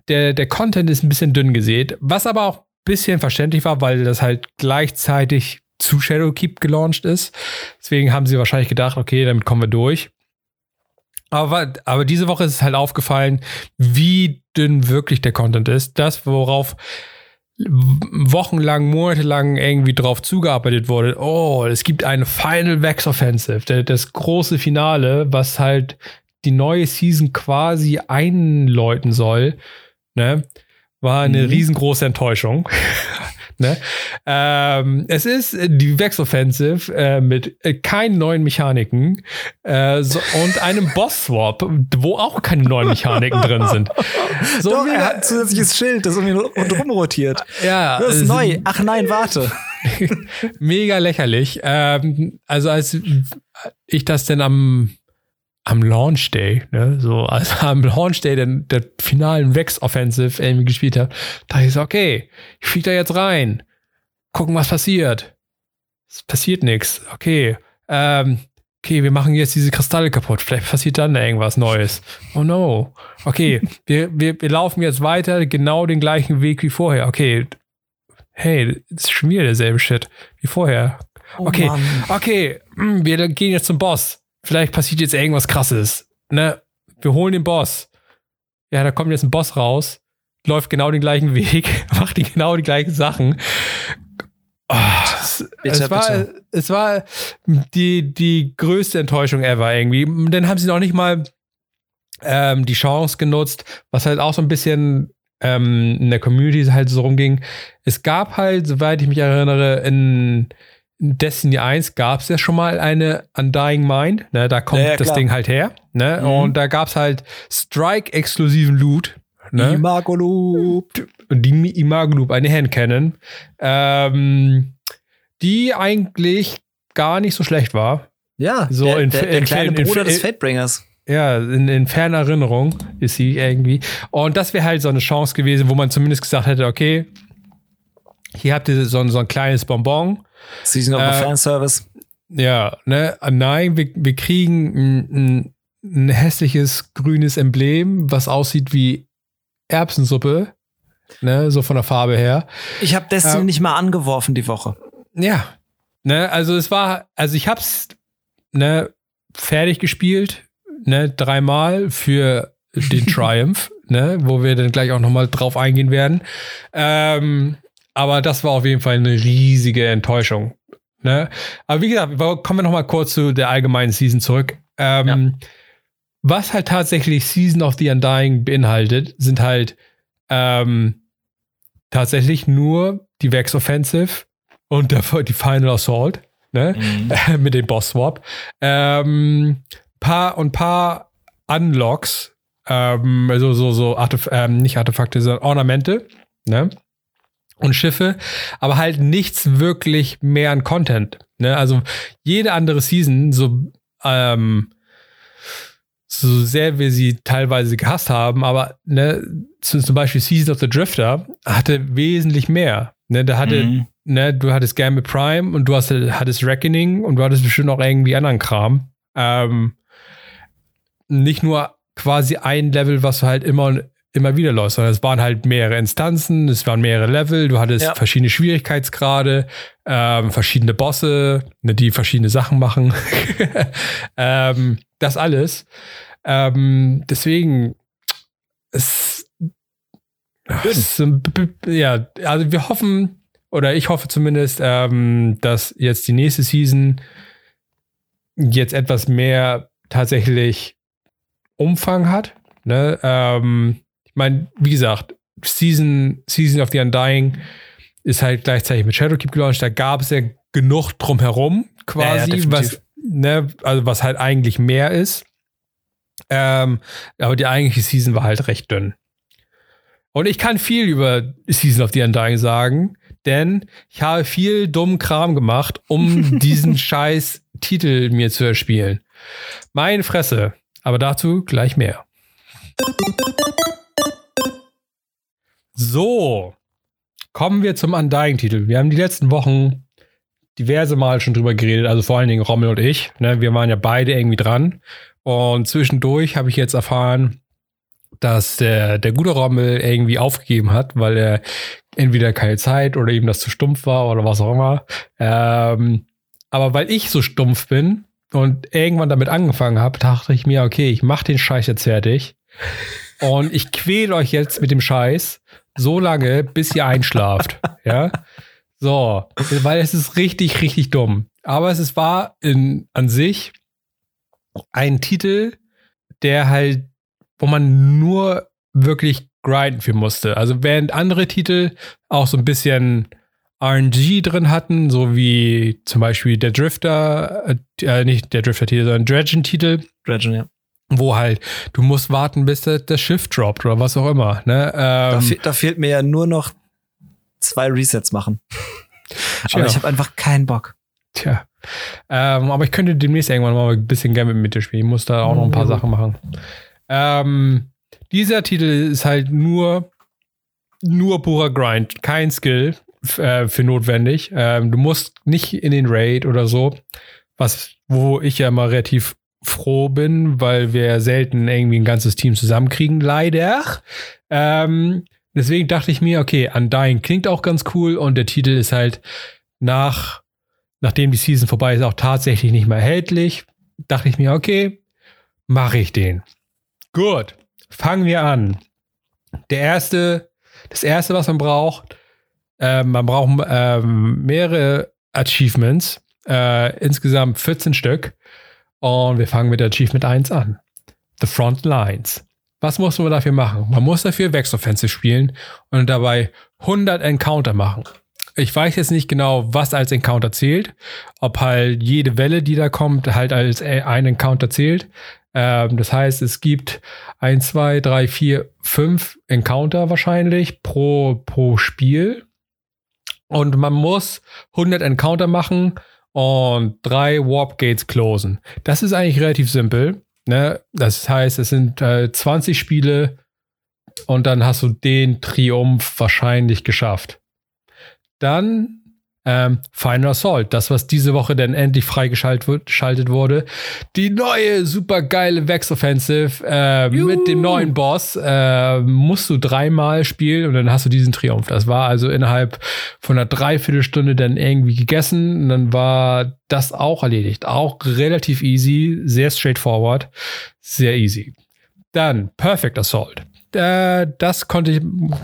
der, der Content ist ein bisschen dünn gesät, was aber auch ein bisschen verständlich war, weil das halt gleichzeitig zu Shadowkeep gelauncht ist. Deswegen haben sie wahrscheinlich gedacht, okay, damit kommen wir durch. Aber, aber diese Woche ist es halt aufgefallen, wie dünn wirklich der Content ist. Das, worauf wochenlang, monatelang irgendwie drauf zugearbeitet wurde. Oh, es gibt eine Final Vex Offensive, das große Finale, was halt die neue Season quasi einläuten soll ne, war eine mhm. riesengroße Enttäuschung. ne? ähm, es ist die Vex Offensive äh, mit äh, keinen neuen Mechaniken äh, so, und einem Boss-Swap, wo auch keine neuen Mechaniken drin sind. So Doch, er hat ein zusätzliches Schild, das irgendwie rundherum rotiert. Ja. Das ist neu. Ach nein, warte. mega lächerlich. Ähm, also als ich das denn am am Launch Day, ne, so als am Launch Day der, der finalen Vex Offensive irgendwie gespielt habe, dachte ich so, okay, ich fliege da jetzt rein, gucken, was passiert. Es passiert nichts. Okay, ähm, okay, wir machen jetzt diese Kristalle kaputt. Vielleicht passiert dann irgendwas Neues. Oh no. Okay, wir, wir, wir laufen jetzt weiter, genau den gleichen Weg wie vorher. Okay, hey, das ist schon wieder derselbe Shit wie vorher. Okay, oh okay, hm, wir gehen jetzt zum Boss vielleicht passiert jetzt irgendwas krasses. Ne? Wir holen den Boss. Ja, da kommt jetzt ein Boss raus, läuft genau den gleichen Weg, macht die genau die gleichen Sachen. Oh, es, bitte, es, war, bitte. es war die, die größte Enttäuschung ever irgendwie. Dann haben sie noch nicht mal ähm, die Chance genutzt, was halt auch so ein bisschen ähm, in der Community halt so rumging. Es gab halt, soweit ich mich erinnere, in Destiny 1 gab es ja schon mal eine Undying Mind, ne, da kommt ja, ja, das Ding halt her, ne, mhm. und da gab es halt Strike-exklusiven Loot, ne. Imago-Loop. Die Imago-Loop, eine Handcannon, ähm, die eigentlich gar nicht so schlecht war. Ja, so der, in, der, der in, kleine in, Bruder des Fatebringers. Ja, in, in ferner Erinnerung ist sie irgendwie. Und das wäre halt so eine Chance gewesen, wo man zumindest gesagt hätte, okay, hier habt ihr so, so ein kleines Bonbon. Season of the Äh, Fanservice. Ja, ne? Nein, wir, wir kriegen ein, ein, hässliches grünes Emblem, was aussieht wie Erbsensuppe. Ne, so von der Farbe her. Ich habe Destiny Ähm, nicht mal angeworfen die Woche. Ja. Ne, also es war, also ich hab's ne, fertig gespielt, ne, dreimal für den Triumph, ne, wo wir dann gleich auch nochmal drauf eingehen werden. Ähm, aber das war auf jeden Fall eine riesige Enttäuschung. Ne? Aber wie gesagt, kommen wir nochmal kurz zu der allgemeinen Season zurück. Ähm, Was halt tatsächlich Season of the Undying beinhaltet, sind halt ähm, tatsächlich nur die Vex Offensive und der, die Final Assault, ne? mit dem Boss Swap. Ähm, paar und paar Unlocks, ähm, also so, so Artef ähm, nicht Artefakte, sondern Ornamente, ne? Und Schiffe, aber halt nichts wirklich mehr an Content. Ne? Also jede andere Season, so, ähm, so sehr wir sie teilweise gehasst haben, aber ne, zu- zum Beispiel Season of the Drifter hatte wesentlich mehr. Ne? Da hatte Mhm. ne, du hattest Gambit Prime und du hast, hattest Reckoning und du hattest bestimmt auch irgendwie anderen Kram. Ähm, nicht nur quasi ein Level, was du halt immer, immer wieder läufst, sondern es waren halt mehrere Instanzen, es waren mehrere Level, du hattest Ja. verschiedene Schwierigkeitsgrade, ähm, verschiedene Bosse, ne, die verschiedene Sachen machen. ähm, das alles. Ähm, deswegen, es, es ist b- ja, also wir hoffen, oder ich hoffe zumindest, ähm, dass jetzt die nächste Season jetzt etwas mehr tatsächlich Umfang hat. Ne? Ähm, ich meine, wie gesagt, Season, Season of the Undying ist halt gleichzeitig mit Shadowkeep gelauncht. Da gab es ja genug drumherum quasi, Ja, ja, was, ne, also was halt eigentlich mehr ist. Ähm, aber die eigentliche Season war halt recht dünn. Und ich kann viel über Season of the Undying sagen, denn ich habe viel dummen Kram gemacht, um diesen scheiß Titel mir zu erspielen. Meine Fresse. Aber dazu gleich mehr. So, kommen wir zum Undying-Titel. Wir haben die letzten Wochen diverse Mal schon drüber geredet, also vor allen Dingen Rommel und ich. Ne, wir waren ja beide irgendwie dran. Und zwischendurch habe ich jetzt erfahren, dass der, der gute Rommel irgendwie aufgegeben hat, weil er entweder keine Zeit oder ihm das zu stumpf war oder was auch immer. Ähm, aber weil ich so stumpf bin und irgendwann damit angefangen habe, dachte ich mir, okay, ich mache den Scheiß jetzt fertig. Und ich quäle euch jetzt mit dem Scheiß so lange, bis ihr einschlaft. ja. So, weil es ist richtig, richtig dumm. Aber es ist, war in, an sich ein Titel, der halt, wo man nur wirklich grinden für musste. Also während andere Titel auch so ein bisschen RNG drin hatten, so wie zum Beispiel der Drifter, äh, nicht der Drifter-Titel, sondern Dredgen-Titel, Dragon, ja. Wo halt du musst warten, bis das, Schiff droppt oder was auch immer. Ne? Da, Ähm, fe da fehlt mir ja nur noch zwei Resets machen. Aber ich habe einfach keinen Bock. Tja. Ähm, aber ich könnte demnächst irgendwann mal ein bisschen gerne mit dir spielen. Ich muss da auch noch ein paar Mhm. Sachen machen. Ähm, dieser Titel ist halt nur, nur purer Grind, kein Skill äh, für notwendig. Ähm, du musst nicht in den Raid oder so, was, wo ich ja immer relativ froh bin, weil wir selten irgendwie ein ganzes Team zusammenkriegen, leider. Ähm, deswegen dachte ich mir, okay, Undying klingt auch ganz cool und der Titel ist halt nach, nachdem die Season vorbei ist, auch tatsächlich nicht mehr erhältlich. Dachte ich mir, okay, mache ich den. Gut, fangen wir an. Der erste, das erste, was man braucht, äh, man braucht ähm, mehrere Achievements, äh, insgesamt 14 Stück. Und wir fangen mit Achievement 1 an. The Front Lines. Was muss man dafür machen? Man muss dafür Vex Offensive spielen und dabei 100 Encounter machen. Ich weiß jetzt nicht genau, was als Encounter zählt. Ob halt jede Welle, die da kommt, halt als äh, ein Encounter zählt. Ähm, das heißt, es gibt 1, 2, 3, 4, 5 Encounter wahrscheinlich pro, pro Spiel. Und man muss 100 Encounter machen und drei Warp Gates closen. Das ist eigentlich relativ simpel. Ne? Das heißt, es sind äh, 20 Spiele und dann hast du den Triumph wahrscheinlich geschafft. Dann ähm, Final Assault, das, was diese Woche dann endlich freigeschaltet wurde. Die neue, super geile Vex Offensive äh, mit dem neuen Boss äh, musst du dreimal spielen und dann hast du diesen Triumph. Das war also innerhalb von einer Dreiviertelstunde dann irgendwie gegessen und dann war das auch erledigt. Auch relativ easy, sehr straightforward, sehr easy. Dann Perfect Assault äh, das konnte ich,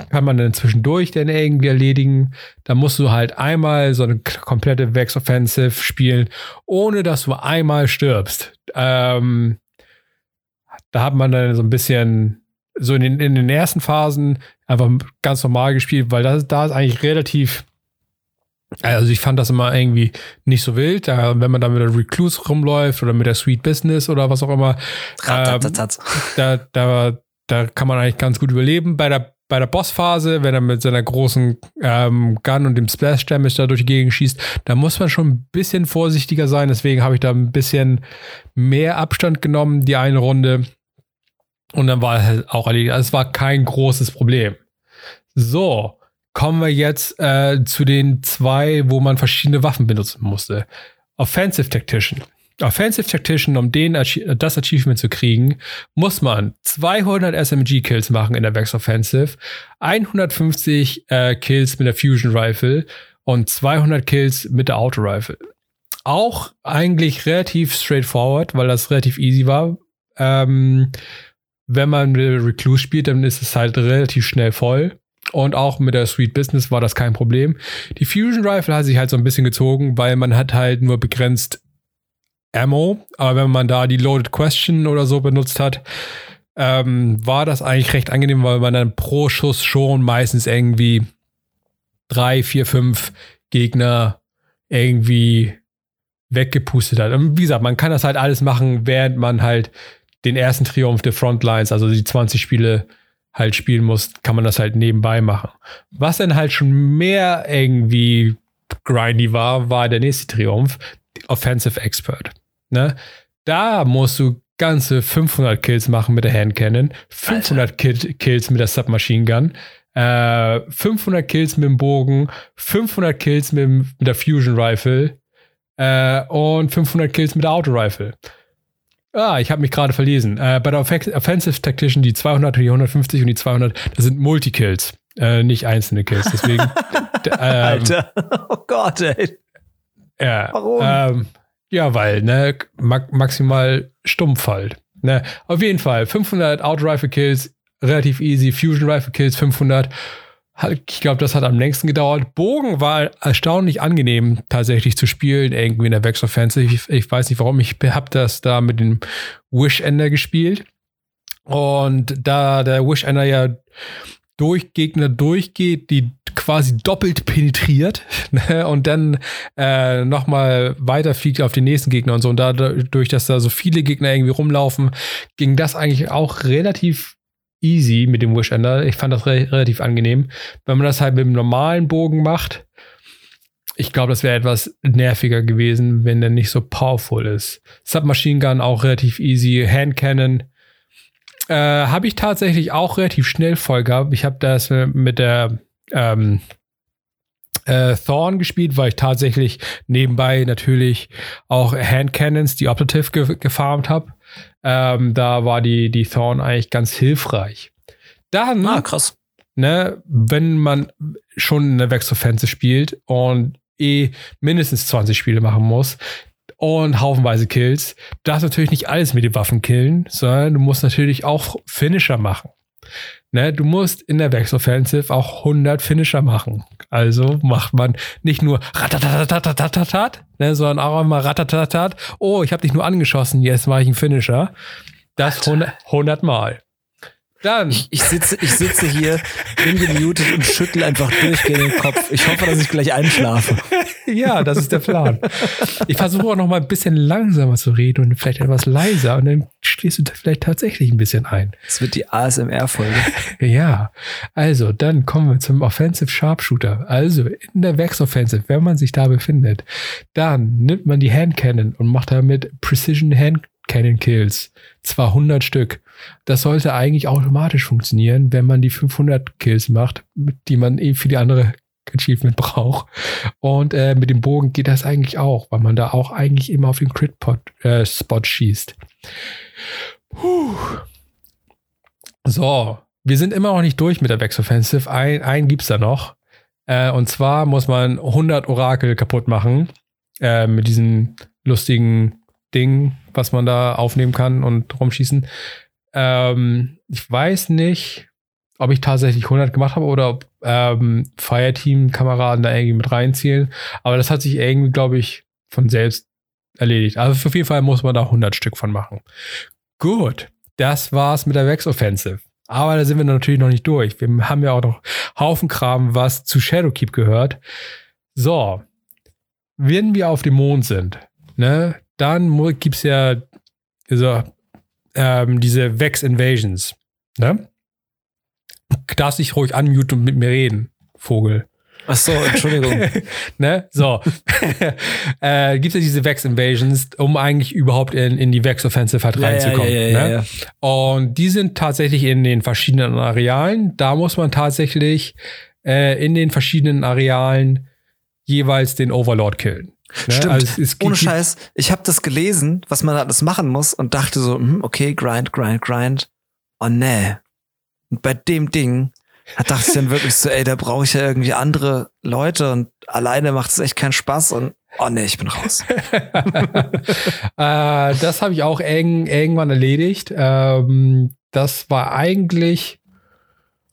kann man dann zwischendurch dann irgendwie erledigen. Da musst du halt einmal so eine komplette Vex Offensive spielen, ohne dass du einmal stirbst. Ähm, da hat man dann so ein bisschen so in den, in den ersten Phasen einfach ganz normal gespielt, weil das, da ist eigentlich relativ also ich fand das immer irgendwie nicht so wild, da, wenn man da mit der Recluse rumläuft oder mit der Sweet Business oder was auch immer. Ähm, da, da, da kann man eigentlich ganz gut überleben. Bei der, bei der Bossphase, wenn er mit seiner großen ähm, Gun und dem Splash Damage da durch die Gegend schießt, da muss man schon ein bisschen vorsichtiger sein. Deswegen habe ich da ein bisschen mehr Abstand genommen, die eine Runde. Und dann war es auch erledigt. Also es war kein großes Problem. So, kommen wir jetzt äh, zu den zwei, wo man verschiedene Waffen benutzen musste. Offensive Tactician. Offensive Tactician, um den, das Achievement zu kriegen, muss man 200 SMG-Kills machen in der Vex Offensive, 150 äh, Kills mit der Fusion Rifle und 200 Kills mit der Auto Rifle. Auch eigentlich relativ straightforward, weil das relativ easy war. Ähm, wenn man mit Recluse spielt, dann ist es halt relativ schnell voll. Und auch mit der Sweet Business war das kein Problem. Die Fusion Rifle hat sich halt so ein bisschen gezogen, weil man hat halt nur begrenzt Ammo, aber wenn man da die Loaded Question oder so benutzt hat, ähm, war das eigentlich recht angenehm, weil man dann pro Schuss schon meistens irgendwie drei, vier, fünf Gegner irgendwie weggepustet hat. Und wie gesagt, man kann das halt alles machen, während man halt den ersten Triumph der Frontlines, also die 20 Spiele halt spielen muss, kann man das halt nebenbei machen. Was dann halt schon mehr irgendwie grindy war, war der nächste Triumph, Offensive Expert. Ne? Da musst du ganze 500 Kills machen mit der Handcannon, 500 Kill Kills mit der Submachine Gun, äh, 500 Kills mit dem Bogen, 500 Kills mit, mit der Fusion Rifle äh, und 500 Kills mit der Auto Rifle. Ah, ich habe mich gerade verlesen. Äh, bei der Off Offensive Tactician die 200, die 150 und die 200, das sind Multikills, äh, nicht einzelne Kills. Deswegen. ähm, Alter, oh Gott, ey. Ja, Warum? Ähm, ja, weil, ne, maximal stumpf halt. Ne? Auf jeden Fall, 500 Out-Rifle-Kills, relativ easy. Fusion-Rifle-Kills, 500. Ich glaube, das hat am längsten gedauert. Bogen war erstaunlich angenehm tatsächlich zu spielen, irgendwie in der Vex Offensive. Ich, ich weiß nicht warum, ich habe das da mit dem Wish-Ender gespielt. Und da der Wish-Ender ja durch Gegner durchgeht, die quasi doppelt penetriert ne, und dann äh, nochmal weiterfliegt auf den nächsten Gegner und so. Und dadurch, dass da so viele Gegner irgendwie rumlaufen, ging das eigentlich auch relativ easy mit dem Wish Ender. Ich fand das re relativ angenehm. Wenn man das halt mit dem normalen Bogen macht, ich glaube, das wäre etwas nerviger gewesen, wenn der nicht so powerful ist. Submachine Gun auch relativ easy. Hand Cannon äh, habe ich tatsächlich auch relativ schnell voll gehabt. Ich habe das mit der ähm, äh, Thorn gespielt, weil ich tatsächlich nebenbei natürlich auch Hand Cannons, die Optative ge gefarmt habe. Ähm, da war die, die Thorn eigentlich ganz hilfreich. Dann, ah, krass. Ne, wenn man schon eine Wechseloffense spielt und eh mindestens 20 Spiele machen muss, und haufenweise Kills. Du darfst natürlich nicht alles mit den Waffen killen, sondern du musst natürlich auch Finisher machen. Ne, du musst in der Backs Offensive auch 100 Finisher machen. Also macht man nicht nur ratatatatatat, ne, sondern auch mal ratatatat. Oh, ich habe dich nur angeschossen, jetzt mache ich einen Finisher. Das 100, 100 Mal. Dann. Ich, ich, sitze, ich sitze hier, bin gemutet und schüttel einfach durchgehend den Kopf. Ich hoffe, dass ich gleich einschlafe. ja, das ist der Plan. Ich versuche auch noch mal ein bisschen langsamer zu reden und vielleicht etwas leiser und dann stehst du vielleicht tatsächlich ein bisschen ein. Das wird die ASMR-Folge. ja. Also, dann kommen wir zum Offensive Sharpshooter. Also, in der Vex Offensive, wenn man sich da befindet, dann nimmt man die Hand Cannon und macht damit Precision Hand Cannon Kills. 200 Stück. Das sollte eigentlich automatisch funktionieren, wenn man die 500 Kills macht, die man eben für die andere Achievement braucht. Und äh, mit dem Bogen geht das eigentlich auch, weil man da auch eigentlich immer auf den Crit-Spot äh, schießt. Puh. So, wir sind immer noch nicht durch mit der Vex Offensive. Ein, einen gibt es da noch. Äh, und zwar muss man 100 Orakel kaputt machen. Äh, mit diesem lustigen Ding, was man da aufnehmen kann und rumschießen. Ähm, ich weiß nicht, ob ich tatsächlich 100 gemacht habe oder ob ähm, Fireteam-Kameraden da irgendwie mit reinzielen. Aber das hat sich irgendwie, glaube ich, von selbst erledigt. Also auf jeden Fall muss man da 100 Stück von machen. Gut, das war's mit der Vex Offensive. Aber da sind wir natürlich noch nicht durch. Wir haben ja auch noch Haufen Kram, was zu Shadowkeep gehört. So, wenn wir auf dem Mond sind, ne, dann gibt es ja also, ähm, diese Vex Invasions. Ne? Du darfst dich ruhig unmuten und mit mir reden, Vogel. Ach so, Entschuldigung. ne? So. äh, gibt es ja diese Vex Invasions, um eigentlich überhaupt in, in die Vex Offensive halt ja, reinzukommen. Ja, ja, ne? Und die sind tatsächlich in den verschiedenen Arealen. Da muss man tatsächlich äh, in den verschiedenen Arealen jeweils den Overlord killen. Ne? Stimmt. Also es, es Ohne Scheiß. Ich habe das gelesen, was man alles machen muss und dachte so, hm, okay, grind, grind, grind. Oh nee. Und bei dem Ding da dachte ich dann wirklich so, ey, da brauche ich ja irgendwie andere Leute und alleine macht es echt keinen Spaß und oh nee, ich bin raus. äh, das habe ich auch eng, irgendwann erledigt. Ähm, das war eigentlich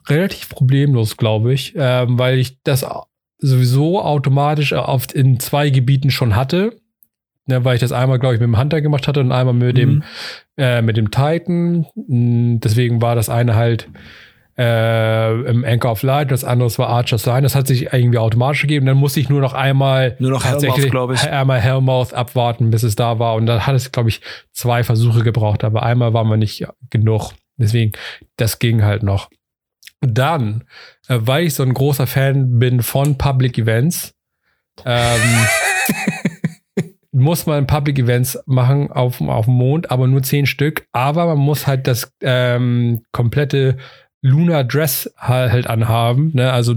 relativ problemlos, glaube ich, ähm, weil ich das sowieso automatisch auf, in zwei Gebieten schon hatte. Ne, weil ich das einmal, glaube ich, mit dem Hunter gemacht hatte und einmal mit mhm. dem äh, mit dem Titan. Deswegen war das eine halt äh, im Anchor of Light, das andere war Archer's Line. Das hat sich irgendwie automatisch gegeben. Dann musste ich nur noch einmal nur noch tatsächlich glaube ich. einmal Hellmouth abwarten, bis es da war. Und dann hat es, glaube ich, zwei Versuche gebraucht, aber einmal war man nicht genug. Deswegen, das ging halt noch. Dann, äh, weil ich so ein großer Fan bin von Public Events, ähm, muss man Public Events machen auf, auf dem Mond, aber nur zehn Stück. Aber man muss halt das ähm, komplette Luna Dress halt anhaben. Ne? Also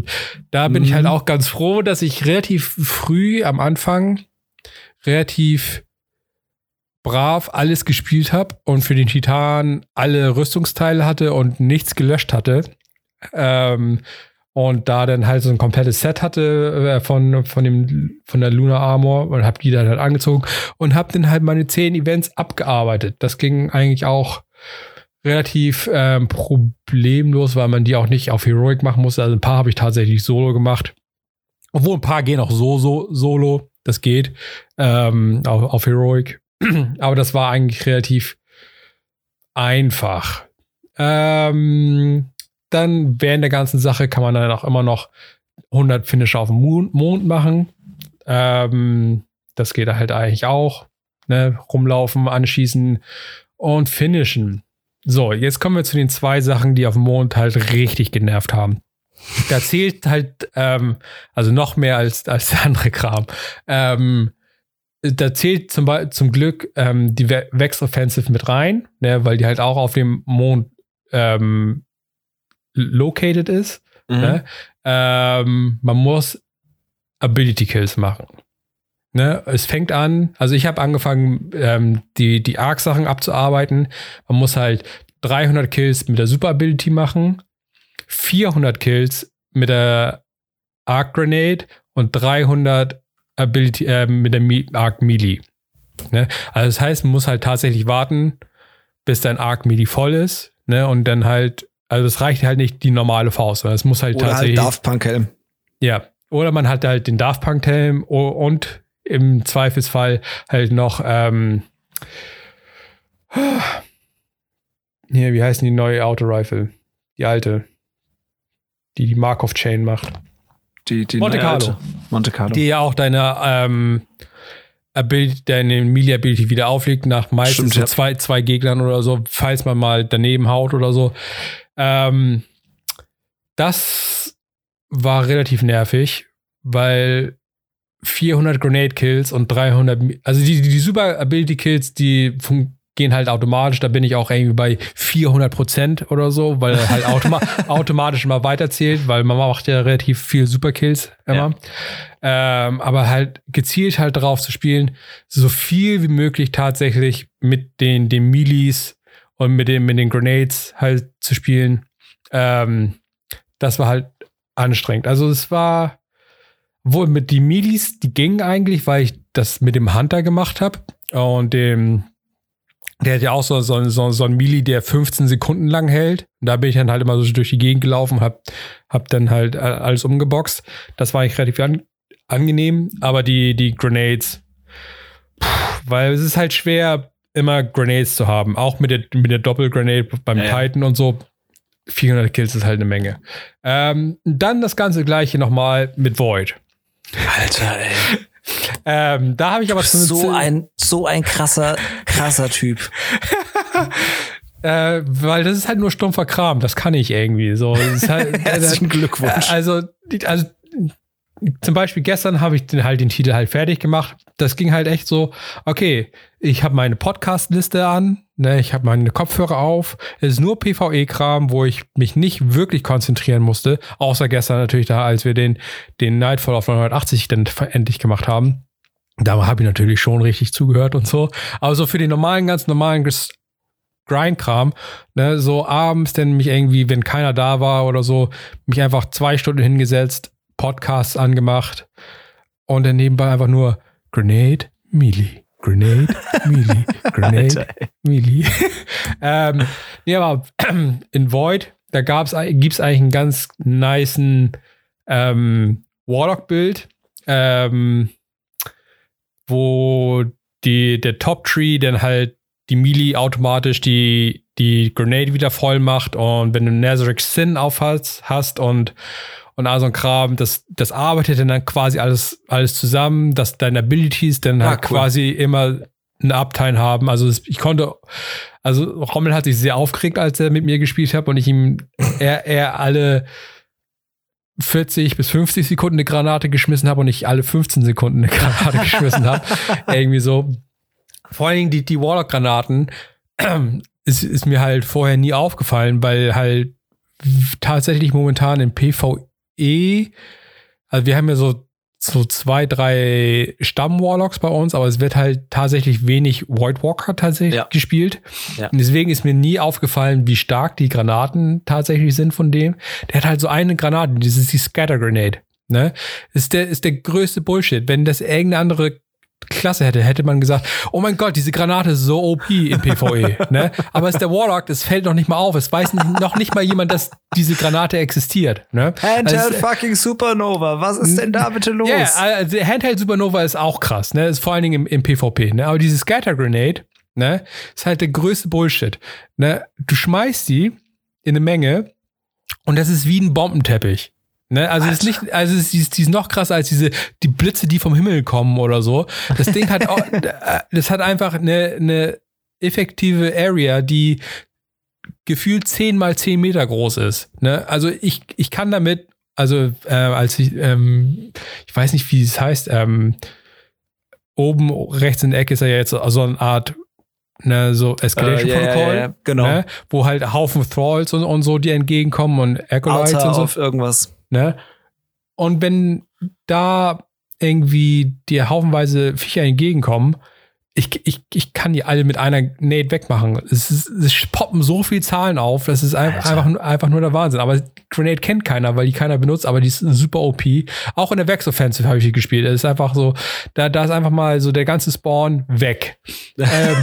da bin mhm. ich halt mhm. auch ganz froh, dass ich relativ früh am Anfang relativ brav alles gespielt habe und für den Titan alle Rüstungsteile hatte und nichts gelöscht hatte. Ähm, und da dann halt so ein komplettes Set hatte äh, von, von, dem, von der Luna Armor und habe die dann halt angezogen und habe dann halt meine zehn Events abgearbeitet. Das ging eigentlich auch relativ ähm, problemlos, weil man die auch nicht auf Heroic machen musste. Also ein paar habe ich tatsächlich solo gemacht. Obwohl ein paar gehen auch so, so solo. Das geht ähm, auf, auf Heroic. Aber das war eigentlich relativ einfach. Ähm, dann während der ganzen Sache kann man dann auch immer noch 100 Finisher auf dem Mond machen. Ähm, das geht halt eigentlich auch. Ne? Rumlaufen, anschießen und finishen. So, jetzt kommen wir zu den zwei Sachen, die auf dem Mond halt richtig genervt haben. Da zählt halt, ähm, also noch mehr als, als der andere Kram. Ähm, da zählt zum, zum Glück ähm, die Vex Offensive mit rein, ne, weil die halt auch auf dem Mond ähm, located ist. Mhm. Ne? Ähm, man muss Ability Kills machen. Ne, es fängt an, also ich habe angefangen, ähm, die, die Arc-Sachen abzuarbeiten. Man muss halt 300 Kills mit der Super Ability machen, 400 Kills mit der Arc Grenade und 300 Ability, äh, mit der Arc Melee. Ne? Also das heißt, man muss halt tatsächlich warten, bis dein Arc Melee voll ist. Ne? Und dann halt, also es reicht halt nicht die normale Faust, sondern es muss halt Oder halt tatsächlich. Halt Daft Punk Helm. Ja. Oder man hat halt den Daft Punk Helm und im Zweifelsfall halt noch ähm, hier, wie heißen die neue Auto-Rifle? Die alte. Die die Markov-Chain macht. Die, die Monte Carlo. Monte Carlo. Die ja auch deine ähm, Ability, deine Melee-Ability wieder auflegt, nach meistens Stimmt, so zwei, zwei Gegnern oder so, falls man mal daneben haut oder so. Ähm, das war relativ nervig, weil 400 Grenade Kills und 300, also die, die Super Ability Kills, die, gehen halt automatisch. Da bin ich auch irgendwie bei 400 Prozent oder so, weil er halt automa automatisch immer weiterzählt, weil man macht ja relativ viel Superkills immer. Ja. Ähm, aber halt gezielt halt darauf zu spielen, so viel wie möglich tatsächlich mit den, den Milis und mit, dem, mit den Grenades halt zu spielen. Ähm, das war halt anstrengend. Also es war wohl mit den Milis, die gingen eigentlich, weil ich das mit dem Hunter gemacht habe und dem der hat ja auch so, so, so, so ein Mili, der 15 Sekunden lang hält. Da bin ich dann halt immer so durch die Gegend gelaufen, hab, hab dann halt alles umgeboxt. Das war eigentlich relativ an, angenehm, aber die, die Grenades, pff, weil es ist halt schwer, immer Grenades zu haben. Auch mit der, mit der Doppelgrenade beim ja, Titan und so. 400 Kills ist halt eine Menge. Ähm, dann das ganze gleiche nochmal mit Void. Alter, ey. ähm, da habe ich aber so ein so ein krasser krasser Typ. äh, weil das ist halt nur stumpfer Kram. Das kann ich irgendwie so. Halt, Herzlichen Glückwunsch. Also, also zum Beispiel gestern habe ich den, halt den Titel halt fertig gemacht. Das ging halt echt so, okay, ich habe meine Podcast-Liste an, ne, ich habe meine Kopfhörer auf. Es ist nur PvE-Kram, wo ich mich nicht wirklich konzentrieren musste. Außer gestern natürlich da, als wir den, den Nightfall auf 980 dann endlich gemacht haben. Da habe ich natürlich schon richtig zugehört und so. Aber so für den normalen, ganz normalen Grind-Kram, ne, so abends denn mich irgendwie, wenn keiner da war oder so, mich einfach zwei Stunden hingesetzt, Podcasts angemacht und dann nebenbei einfach nur Grenade, Melee. Grenade, Melee, Grenade, Melee. ähm, nee, aber in Void, da gibt es eigentlich einen ganz niceen ähm, Warlock-Bild, ähm, wo die, der Top-Tree dann halt die Melee automatisch die, die Grenade wieder voll macht und wenn du Nazareth Sin auf hast, hast und und all so ein Kram, das, das arbeitet dann quasi alles, alles zusammen, dass deine Abilities dann halt cool. quasi immer einen Uptime haben. Also ich konnte, also Rommel hat sich sehr aufgeregt, als er mit mir gespielt hat und ich ihm er, er alle 40 bis 50 Sekunden eine Granate geschmissen habe und ich alle 15 Sekunden eine Granate geschmissen habe. Irgendwie so. Vor allen Dingen die, die Warlock-Granaten ist, ist mir halt vorher nie aufgefallen, weil halt tatsächlich momentan im PvE eh, also wir haben ja so, so zwei, drei Stamm-Warlocks bei uns, aber es wird halt tatsächlich wenig Void Walker tatsächlich ja. gespielt. Ja. Und deswegen ist mir nie aufgefallen, wie stark die Granaten tatsächlich sind von dem. Der hat halt so eine Granate, das ist die Scatter Grenade. Ne? Ist der, ist der größte Bullshit. Wenn das irgendeine andere Klasse hätte, hätte man gesagt, oh mein Gott, diese Granate ist so OP in PvE. ne? Aber es ist der Warlock, das fällt noch nicht mal auf. Es weiß nicht, noch nicht mal jemand, dass diese Granate existiert. Ne? Handheld also, fucking Supernova, was ist denn da bitte los? Ja, yeah, also Handheld Supernova ist auch krass, ne? Ist vor allen Dingen im, im PvP. Ne? Aber diese Scatter Grenade, ne, ist halt der größte Bullshit. Ne? Du schmeißt die in eine Menge und das ist wie ein Bombenteppich. Ne, also ist nicht, also ist, die, ist, die ist noch krasser als diese die Blitze, die vom Himmel kommen oder so. Das Ding hat auch, äh, das hat einfach eine, eine effektive Area, die gefühlt 10 mal 10 Meter groß ist. Ne? Also ich, ich kann damit, also äh, als ich, ähm, ich weiß nicht, wie es heißt, ähm, oben rechts in der Ecke ist ja jetzt so eine Art ne, so Escalation uh, yeah, Protocol, yeah, yeah. genau. Ne, wo halt Haufen Thralls und, und so die entgegenkommen und Acolytes und so. auf irgendwas. Ne? Und wenn da irgendwie dir haufenweise Viecher entgegenkommen, ich, ich, ich kann die alle mit einer Nate wegmachen. Es, ist, es poppen so viele Zahlen auf, das ist einfach, einfach, einfach nur der Wahnsinn. Aber Grenade kennt keiner, weil die keiner benutzt, aber die ist super OP. Auch in der Vex Offensive habe ich die gespielt. Es ist einfach so, da, da ist einfach mal so der ganze Spawn weg. ähm,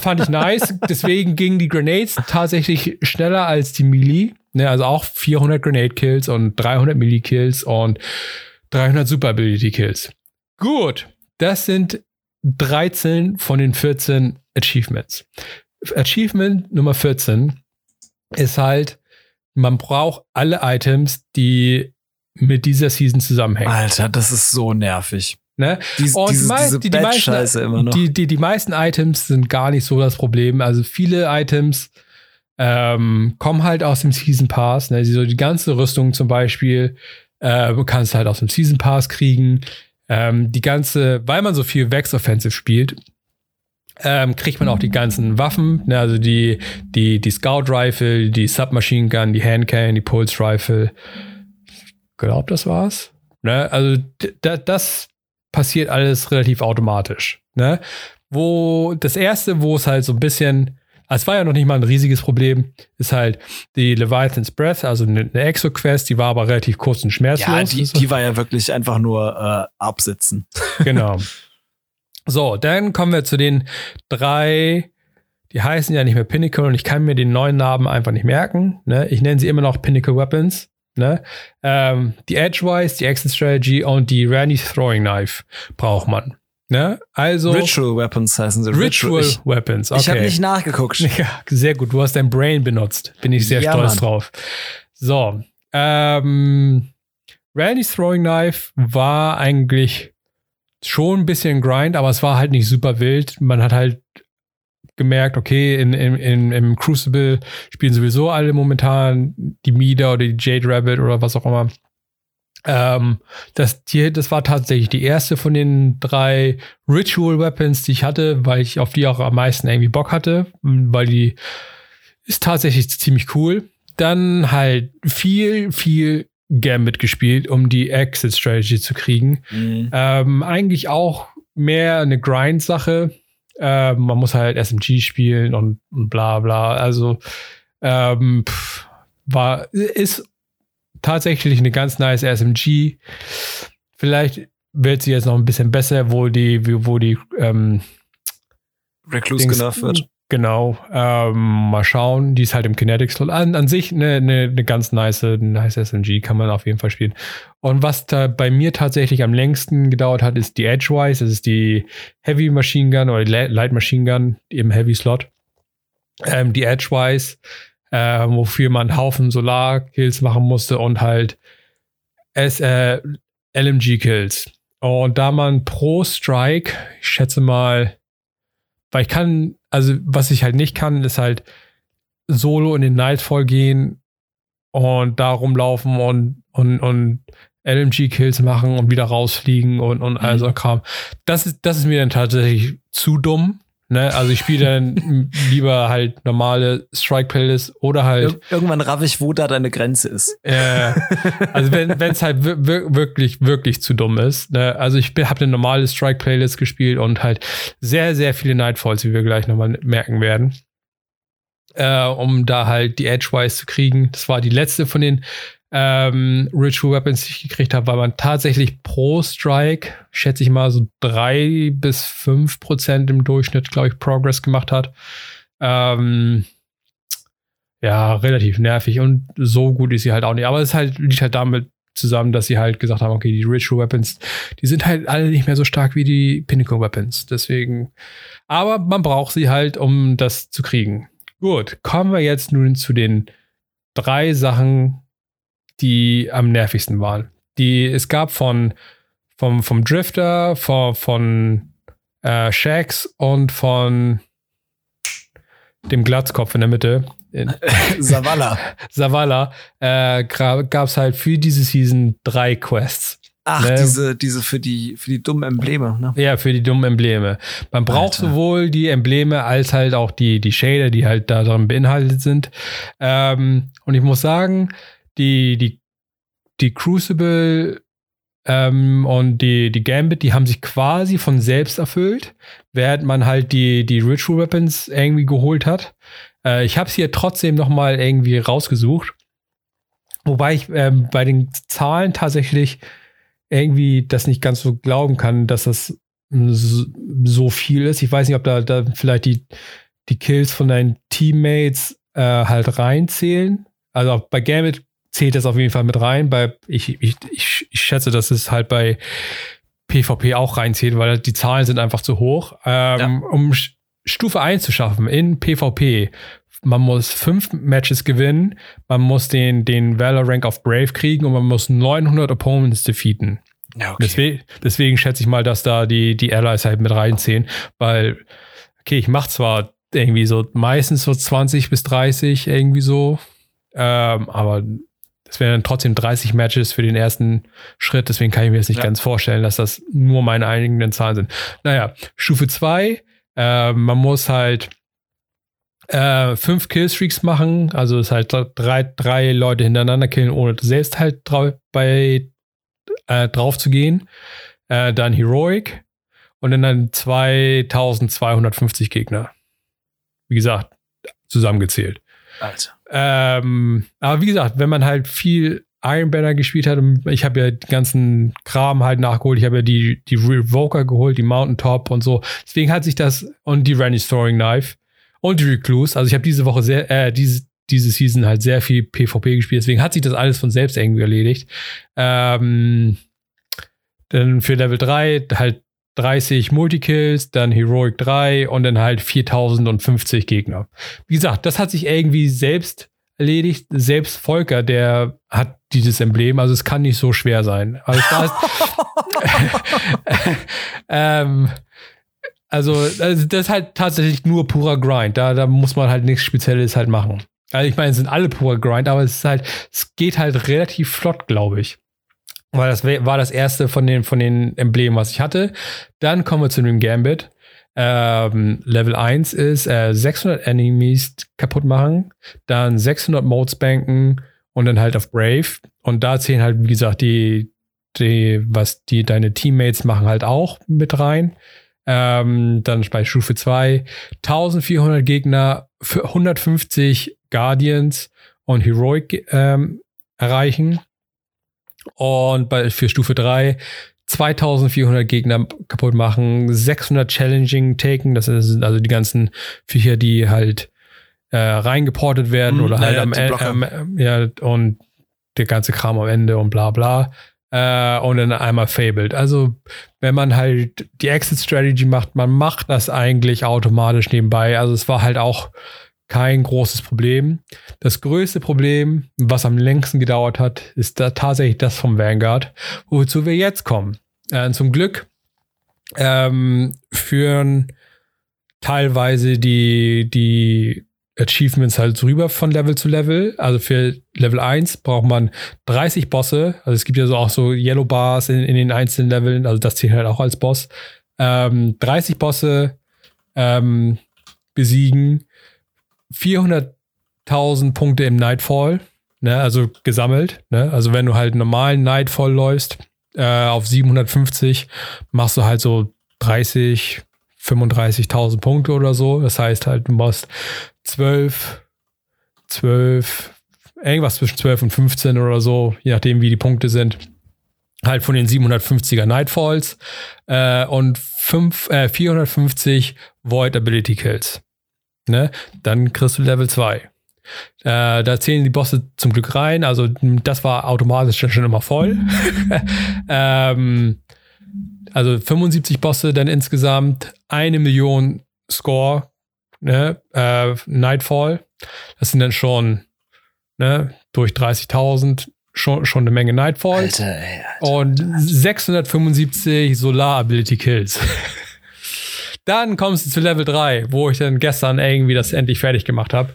fand ich nice. Deswegen gingen die Grenades tatsächlich schneller als die Melee. Ne, also auch 400 Grenade Kills und 300 Melee Kills und 300 Super Ability Kills. Gut, das sind 13 von den 14 Achievements. Achievement Nummer 14 ist halt, man braucht alle Items, die mit dieser Season zusammenhängen. Alter, das ist so nervig. Ne? Dies, und diese, diese die, die, meisten, immer noch. Die, die, die meisten Items sind gar nicht so das Problem. Also viele Items ähm, kommen halt aus dem Season Pass. Ne? So die ganze Rüstung zum Beispiel äh, kannst halt aus dem Season Pass kriegen. Ähm, die ganze, weil man so viel Vex Offensive spielt, ähm, kriegt man auch die ganzen Waffen, ne, also die, die, die Scout Rifle, die Submachine Gun, die Handcan, die Pulse Rifle. Ich glaube, das war's. Ne, also das passiert alles relativ automatisch. Ne? Wo das erste, wo es halt so ein bisschen, es war ja noch nicht mal ein riesiges Problem, ist halt die Leviathan's Breath, also eine, eine Exo-Quest, die war aber relativ kurz und schmerzlos. Ja, die, die war ja wirklich einfach nur äh, absitzen. Genau. So, dann kommen wir zu den drei, die heißen ja nicht mehr Pinnacle und ich kann mir den neuen Namen einfach nicht merken. Ne? Ich nenne sie immer noch Pinnacle Weapons. Ne? Ähm, die Edgewise, die Exit Strategy und die Randy Throwing Knife braucht man. Ne? Also Ritual Weapons heißen sie. Ritual ich, Weapons. Okay. Ich habe nicht nachgeguckt. Ja, sehr gut. Du hast dein Brain benutzt. Bin ich sehr ja, stolz Mann. drauf. So, ähm, Randy's Throwing Knife war eigentlich schon ein bisschen Grind, aber es war halt nicht super wild. Man hat halt gemerkt, okay, in, in, in, im Crucible spielen sowieso alle momentan die Mida oder die Jade Rabbit oder was auch immer. Ähm, das, die, das war tatsächlich die erste von den drei Ritual Weapons, die ich hatte, weil ich auf die auch am meisten irgendwie Bock hatte, weil die ist tatsächlich ziemlich cool. Dann halt viel, viel Gambit gespielt, um die Exit Strategy zu kriegen. Mhm. Ähm, eigentlich auch mehr eine Grind-Sache. Äh, man muss halt SMG spielen und, und bla bla. Also ähm, pff, war, ist tatsächlich eine ganz nice SMG. Vielleicht wird sie jetzt noch ein bisschen besser, wo die, wo die ähm, Recluse genervt wird. Genau. Ähm, mal schauen. Die ist halt im Kinetic Slot. An, an sich eine, eine, eine ganz nice, nice SMG, kann man auf jeden Fall spielen. Und was da bei mir tatsächlich am längsten gedauert hat, ist die Edgewise. Das ist die Heavy Machine Gun oder die Light Machine Gun im Heavy Slot. Ähm, die Edgewise, äh, wofür man einen Haufen Solar-Kills machen musste und halt es, äh, LMG-Kills. Und da man pro Strike, ich schätze mal, weil ich kann also was ich halt nicht kann, ist halt solo in den Nightfall gehen und da rumlaufen und, und, und LMG-Kills machen und wieder rausfliegen und, und all so mhm. Kram. Das ist, das ist mir dann tatsächlich zu dumm. Ne? Also ich spiele dann lieber halt normale Strike-Playlist oder halt. Ir irgendwann raff ich, wo da deine Grenze ist. Äh, also wenn es halt wirklich, wirklich zu dumm ist. Ne? Also ich habe eine normale Strike-Playlist gespielt und halt sehr, sehr viele Nightfalls, wie wir gleich nochmal merken werden. Äh, um da halt die Edgewise zu kriegen. Das war die letzte von den ähm, Ritual Weapons, die ich gekriegt habe, weil man tatsächlich pro Strike, schätze ich mal, so drei bis fünf Prozent im Durchschnitt, glaube ich, Progress gemacht hat. Ähm, ja, relativ nervig und so gut ist sie halt auch nicht. Aber es halt, liegt halt damit zusammen, dass sie halt gesagt haben, okay, die Ritual Weapons, die sind halt alle nicht mehr so stark wie die Pinnacle Weapons. Deswegen, aber man braucht sie halt, um das zu kriegen. Gut, kommen wir jetzt nun zu den drei Sachen, die am nervigsten waren. Die, es gab von vom, vom Drifter, von, von äh, Shax und von dem Glatzkopf in der Mitte. Savala. Savala äh, gab es halt für diese Season drei Quests. Ach, ne? diese, diese für die, für die dummen Embleme, ne? Ja, für die dummen Embleme. Man braucht Alter. sowohl die Embleme als halt auch die, die Shader, die halt da drin beinhaltet sind. Ähm, und ich muss sagen, die, die, die Crucible ähm, und die, die Gambit, die haben sich quasi von selbst erfüllt, während man halt die, die Ritual Weapons irgendwie geholt hat. Äh, ich habe es hier trotzdem noch mal irgendwie rausgesucht. Wobei ich ähm, bei den Zahlen tatsächlich irgendwie das nicht ganz so glauben kann, dass das so viel ist. Ich weiß nicht, ob da, da vielleicht die, die Kills von deinen Teammates äh, halt reinzählen. Also bei Gambit zählt das auf jeden Fall mit rein. Bei, ich, ich, ich, ich schätze, dass es halt bei PvP auch reinzählt, weil die Zahlen sind einfach zu hoch. Ähm, ja. Um Stufe 1 zu schaffen in PvP, man muss fünf Matches gewinnen, man muss den, den Valor Rank of Brave kriegen und man muss 900 Opponents defeaten. Ja, okay. deswegen, deswegen schätze ich mal, dass da die, die Allies halt mit reinziehen, weil, okay, ich mache zwar irgendwie so meistens so 20 bis 30 irgendwie so, ähm, aber das wären dann trotzdem 30 Matches für den ersten Schritt. Deswegen kann ich mir jetzt nicht ja. ganz vorstellen, dass das nur meine eigenen Zahlen sind. Naja, Stufe 2, äh, man muss halt äh, fünf Killstreaks machen, also es ist halt drei, drei Leute hintereinander killen, ohne selbst halt drau bei, äh, drauf zu gehen. Äh, dann Heroic und dann 2250 Gegner. Wie gesagt, zusammengezählt. Alter. Ähm, aber wie gesagt, wenn man halt viel Iron Banner gespielt hat, ich habe ja den ganzen Kram halt nachgeholt, ich habe ja die, die Revoker geholt, die Mountain Top und so. Deswegen hat sich das und die Randy Storing Knife und die Recluse. Also ich habe diese Woche sehr, äh, diese, diese Season halt sehr viel PvP gespielt, deswegen hat sich das alles von selbst irgendwie erledigt. Ähm, dann für Level 3 halt 30 Multikills, dann Heroic 3 und dann halt 4050 Gegner. Wie gesagt, das hat sich irgendwie selbst erledigt. Selbst Volker, der hat dieses Emblem, also es kann nicht so schwer sein. Also, das ähm, also, also, das ist halt tatsächlich nur purer Grind. Da, da muss man halt nichts Spezielles halt machen. Also ich meine, es sind alle purer Grind, aber es ist halt, es geht halt relativ flott, glaube ich. Weil das war das erste von den, von den Emblemen, was ich hatte. Dann kommen wir zu dem Gambit. Ähm, Level 1 ist äh, 600 Enemies kaputt machen, dann 600 Modes banken und dann halt auf Brave. Und da zählen halt, wie gesagt, die, die was die deine Teammates machen, halt auch mit rein. Ähm, dann bei Stufe 2 1400 Gegner für 150 Guardians und Heroic ähm, erreichen. Und bei, für Stufe 3 2400 Gegner kaputt machen, 600 Challenging taken, das sind also die ganzen Viecher, die halt äh, reingeportet werden mhm, oder halt ja, am Ende, ja, und der ganze Kram am Ende und bla bla. Äh, und dann einmal Fabled. Also, wenn man halt die Exit-Strategy macht, man macht das eigentlich automatisch nebenbei. Also, es war halt auch kein großes Problem. Das größte Problem, was am längsten gedauert hat, ist da tatsächlich das vom Vanguard, wozu wir jetzt kommen. Äh, zum Glück ähm, führen teilweise die, die Achievements halt rüber von Level zu Level. Also für Level 1 braucht man 30 Bosse. Also es gibt ja so auch so Yellow Bars in, in den einzelnen Leveln. Also das zählt halt auch als Boss. Ähm, 30 Bosse ähm, besiegen 400.000 Punkte im Nightfall, ne, also gesammelt. Ne? Also wenn du halt normalen Nightfall läufst, äh, auf 750 machst du halt so 30, 35.000 Punkte oder so. Das heißt halt, du machst 12, 12, irgendwas zwischen 12 und 15 oder so, je nachdem, wie die Punkte sind. Halt von den 750er Nightfalls äh, und 5, äh, 450 Void Ability Kills ne, dann kriegst du Level 2. Äh, da zählen die Bosse zum Glück rein. Also das war automatisch schon immer voll. ähm, also 75 Bosse dann insgesamt, eine Million Score, ne, äh, Nightfall. Das sind dann schon ne, durch 30.000 schon, schon eine Menge Nightfall. Alter, ey, Alter, und 675 Solar Ability Kills. Dann kommst du zu Level 3, wo ich dann gestern irgendwie das endlich fertig gemacht habe.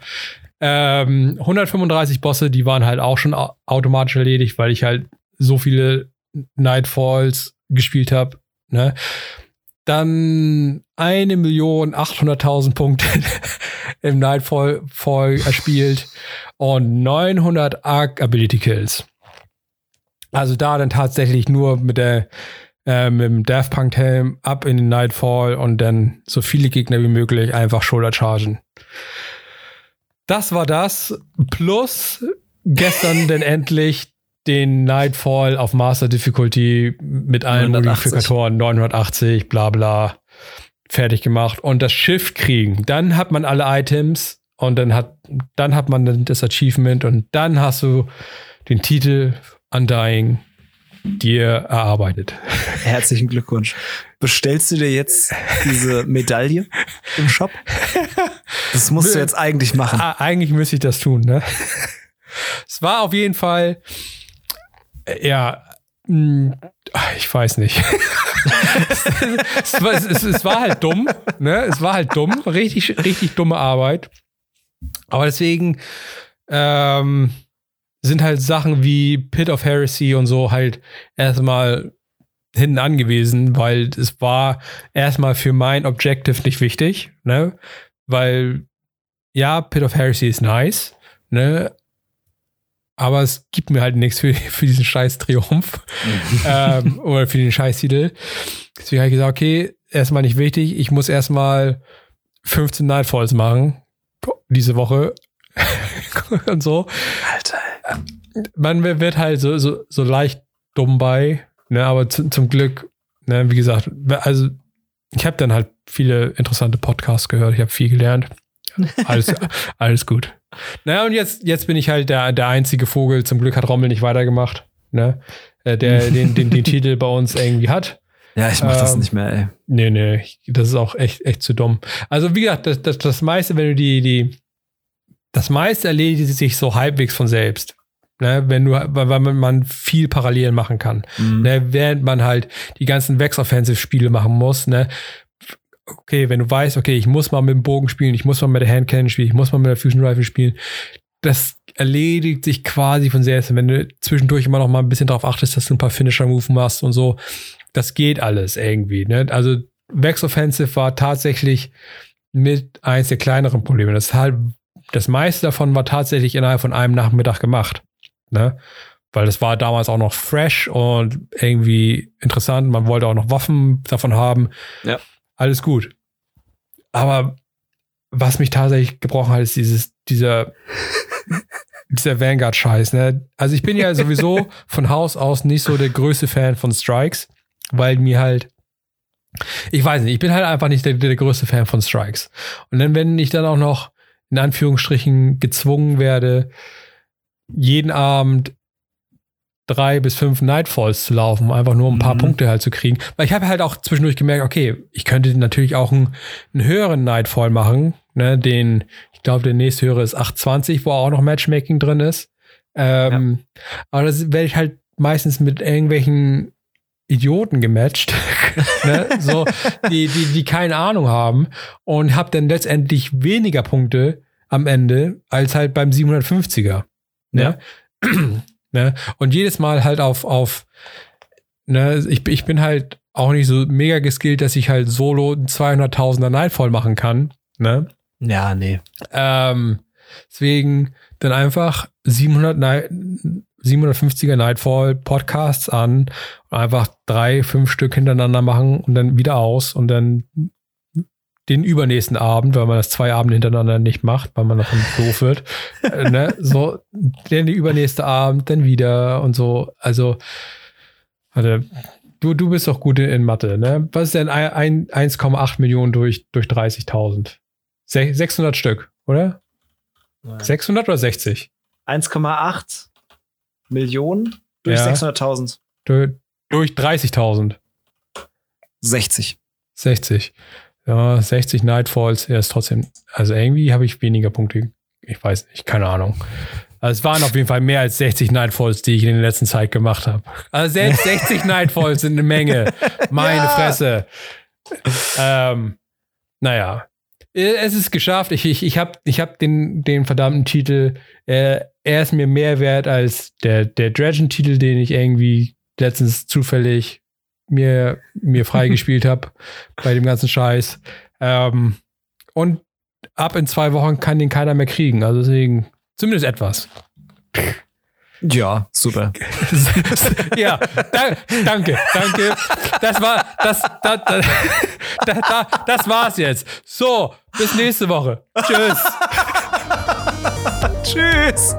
Ähm, 135 Bosse, die waren halt auch schon automatisch erledigt, weil ich halt so viele Nightfalls gespielt habe. Ne? Dann eine Million 800.000 Punkte im Nightfall voll erspielt und 900 Arc Ability Kills. Also da dann tatsächlich nur mit der äh, mit dem Daft Punk Helm ab in den Nightfall und dann so viele Gegner wie möglich einfach Shoulder chargen. Das war das. Plus gestern dann endlich den Nightfall auf Master Difficulty mit allen 980. Modifikatoren 980, bla bla, fertig gemacht und das Schiff kriegen. Dann hat man alle Items und dann hat, dann hat man das Achievement und dann hast du den Titel Undying dir erarbeitet. Herzlichen Glückwunsch. Bestellst du dir jetzt diese Medaille im Shop? Das musst du jetzt eigentlich machen. Ah, eigentlich müsste ich das tun, ne? Es war auf jeden Fall, äh, ja, hm, ich weiß nicht. es, war, es, es, war, halt dumm, ne? Es war halt dumm, richtig, richtig dumme Arbeit. Aber deswegen, ähm, sind halt Sachen wie Pit of Heresy und so halt erstmal hinten angewiesen, weil es war erstmal für mein Objective nicht wichtig, ne? Weil ja, Pit of Heresy ist nice, ne? Aber es gibt mir halt nichts für, für diesen scheiß Triumph ähm, oder für den scheiß Titel. Deswegen habe ich gesagt, okay, erstmal nicht wichtig. Ich muss erstmal 15 Nightfalls machen diese Woche und so. Alter. Man wird halt so, so, so leicht dumm bei, ne? aber zu, zum Glück, ne, wie gesagt, also ich habe dann halt viele interessante Podcasts gehört, ich habe viel gelernt. Alles, alles gut. Naja, und jetzt, jetzt bin ich halt der, der einzige Vogel. Zum Glück hat Rommel nicht weitergemacht, ne? Äh, der den, den, den Titel bei uns irgendwie hat. Ja, ich mach ähm, das nicht mehr, ey. Nee, nee, das ist auch echt, echt zu dumm. Also, wie gesagt, das, das, das meiste, wenn du die, die, das meiste erledigt sich so halbwegs von selbst. Ne, wenn du, weil, man viel parallel machen kann. Mhm. Ne, während man halt die ganzen Vex-Offensive-Spiele machen muss, ne, okay, wenn du weißt, okay, ich muss mal mit dem Bogen spielen, ich muss mal mit der Handcannon spielen, ich muss mal mit der Fusion Rifle spielen, das erledigt sich quasi von selbst. wenn du zwischendurch immer noch mal ein bisschen darauf achtest, dass du ein paar Finisher-Move machst und so, das geht alles irgendwie. Ne? Also Vex Offensive war tatsächlich mit eins der kleineren Probleme. Das, halt, das meiste davon war tatsächlich innerhalb von einem Nachmittag gemacht. Ne? Weil das war damals auch noch fresh und irgendwie interessant. Man wollte auch noch Waffen davon haben. Ja alles gut. Aber was mich tatsächlich gebrochen hat, ist dieses, dieser, dieser Vanguard-Scheiß. Ne? Also ich bin ja sowieso von Haus aus nicht so der größte Fan von Strikes, weil mir halt, ich weiß nicht, ich bin halt einfach nicht der, der größte Fan von Strikes. Und dann, wenn ich dann auch noch in Anführungsstrichen gezwungen werde, jeden Abend drei bis fünf Nightfalls zu laufen, einfach nur um ein paar mhm. Punkte halt zu kriegen. Weil ich habe halt auch zwischendurch gemerkt, okay, ich könnte natürlich auch einen, einen höheren Nightfall machen, ne, den, ich glaube, der nächste höhere ist 820, wo auch noch Matchmaking drin ist. Ähm, ja. Aber das werde ich halt meistens mit irgendwelchen Idioten gematcht, ne? so, die, die, die keine Ahnung haben und habe dann letztendlich weniger Punkte am Ende als halt beim 750er. Ne? Ja. Ne? Und jedes Mal halt auf, auf ne, ich, ich bin halt auch nicht so mega geskillt, dass ich halt solo 200.000er Nightfall machen kann. Ne? Ja, nee. Ähm, deswegen dann einfach 700 Night, 750er Nightfall Podcasts an und einfach drei, fünf Stück hintereinander machen und dann wieder aus und dann den übernächsten Abend, weil man das zwei Abende hintereinander nicht macht, weil man davon doof wird. äh, ne? So, dann der übernächste Abend, dann wieder und so. Also, warte, du, du bist doch gut in, Mathe, ne? Was ist denn 1,8 Millionen durch, durch 30.000? 600 Stück, oder? Nein. 600 oder 60? 1,8 Millionen durch ja. 600.000. Durch, durch 30.000. 60. 60. Ja, 60 Nightfalls, er ist trotzdem, also irgendwie habe ich weniger Punkte. Ich weiß nicht, keine Ahnung. Also es waren auf jeden Fall mehr als 60 Nightfalls, die ich in der letzten Zeit gemacht habe. Also selbst 60 Nightfalls sind eine Menge. Meine ja. Fresse. Ähm, naja. Es ist geschafft. Ich, ich, ich habe ich hab den, den verdammten Titel. Äh, er ist mir mehr wert als der, der Dragon-Titel, den ich irgendwie letztens zufällig mir, mir freigespielt habe bei dem ganzen Scheiß. Ähm, und ab in zwei Wochen kann den keiner mehr kriegen. Also deswegen zumindest etwas. Ja, super. ja, da, danke, danke. Das war, das, da, da, da, das war's jetzt. So, bis nächste Woche. Tschüss. Tschüss.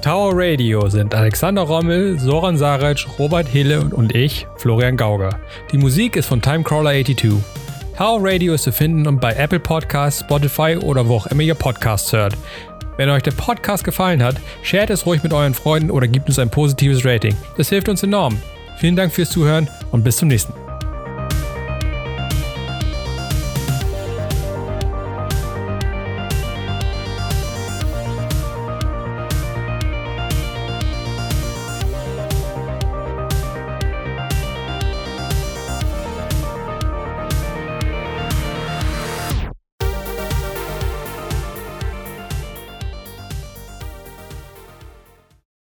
Tower Radio sind Alexander Rommel, Soran Saric, Robert Hille und ich, Florian Gauger. Die Musik ist von Timecrawler82. Tower Radio ist zu finden bei Apple Podcasts, Spotify oder wo auch immer ihr Podcasts hört. Wenn euch der Podcast gefallen hat, shared es ruhig mit euren Freunden oder gebt uns ein positives Rating. Das hilft uns enorm. Vielen Dank fürs Zuhören und bis zum nächsten Mal.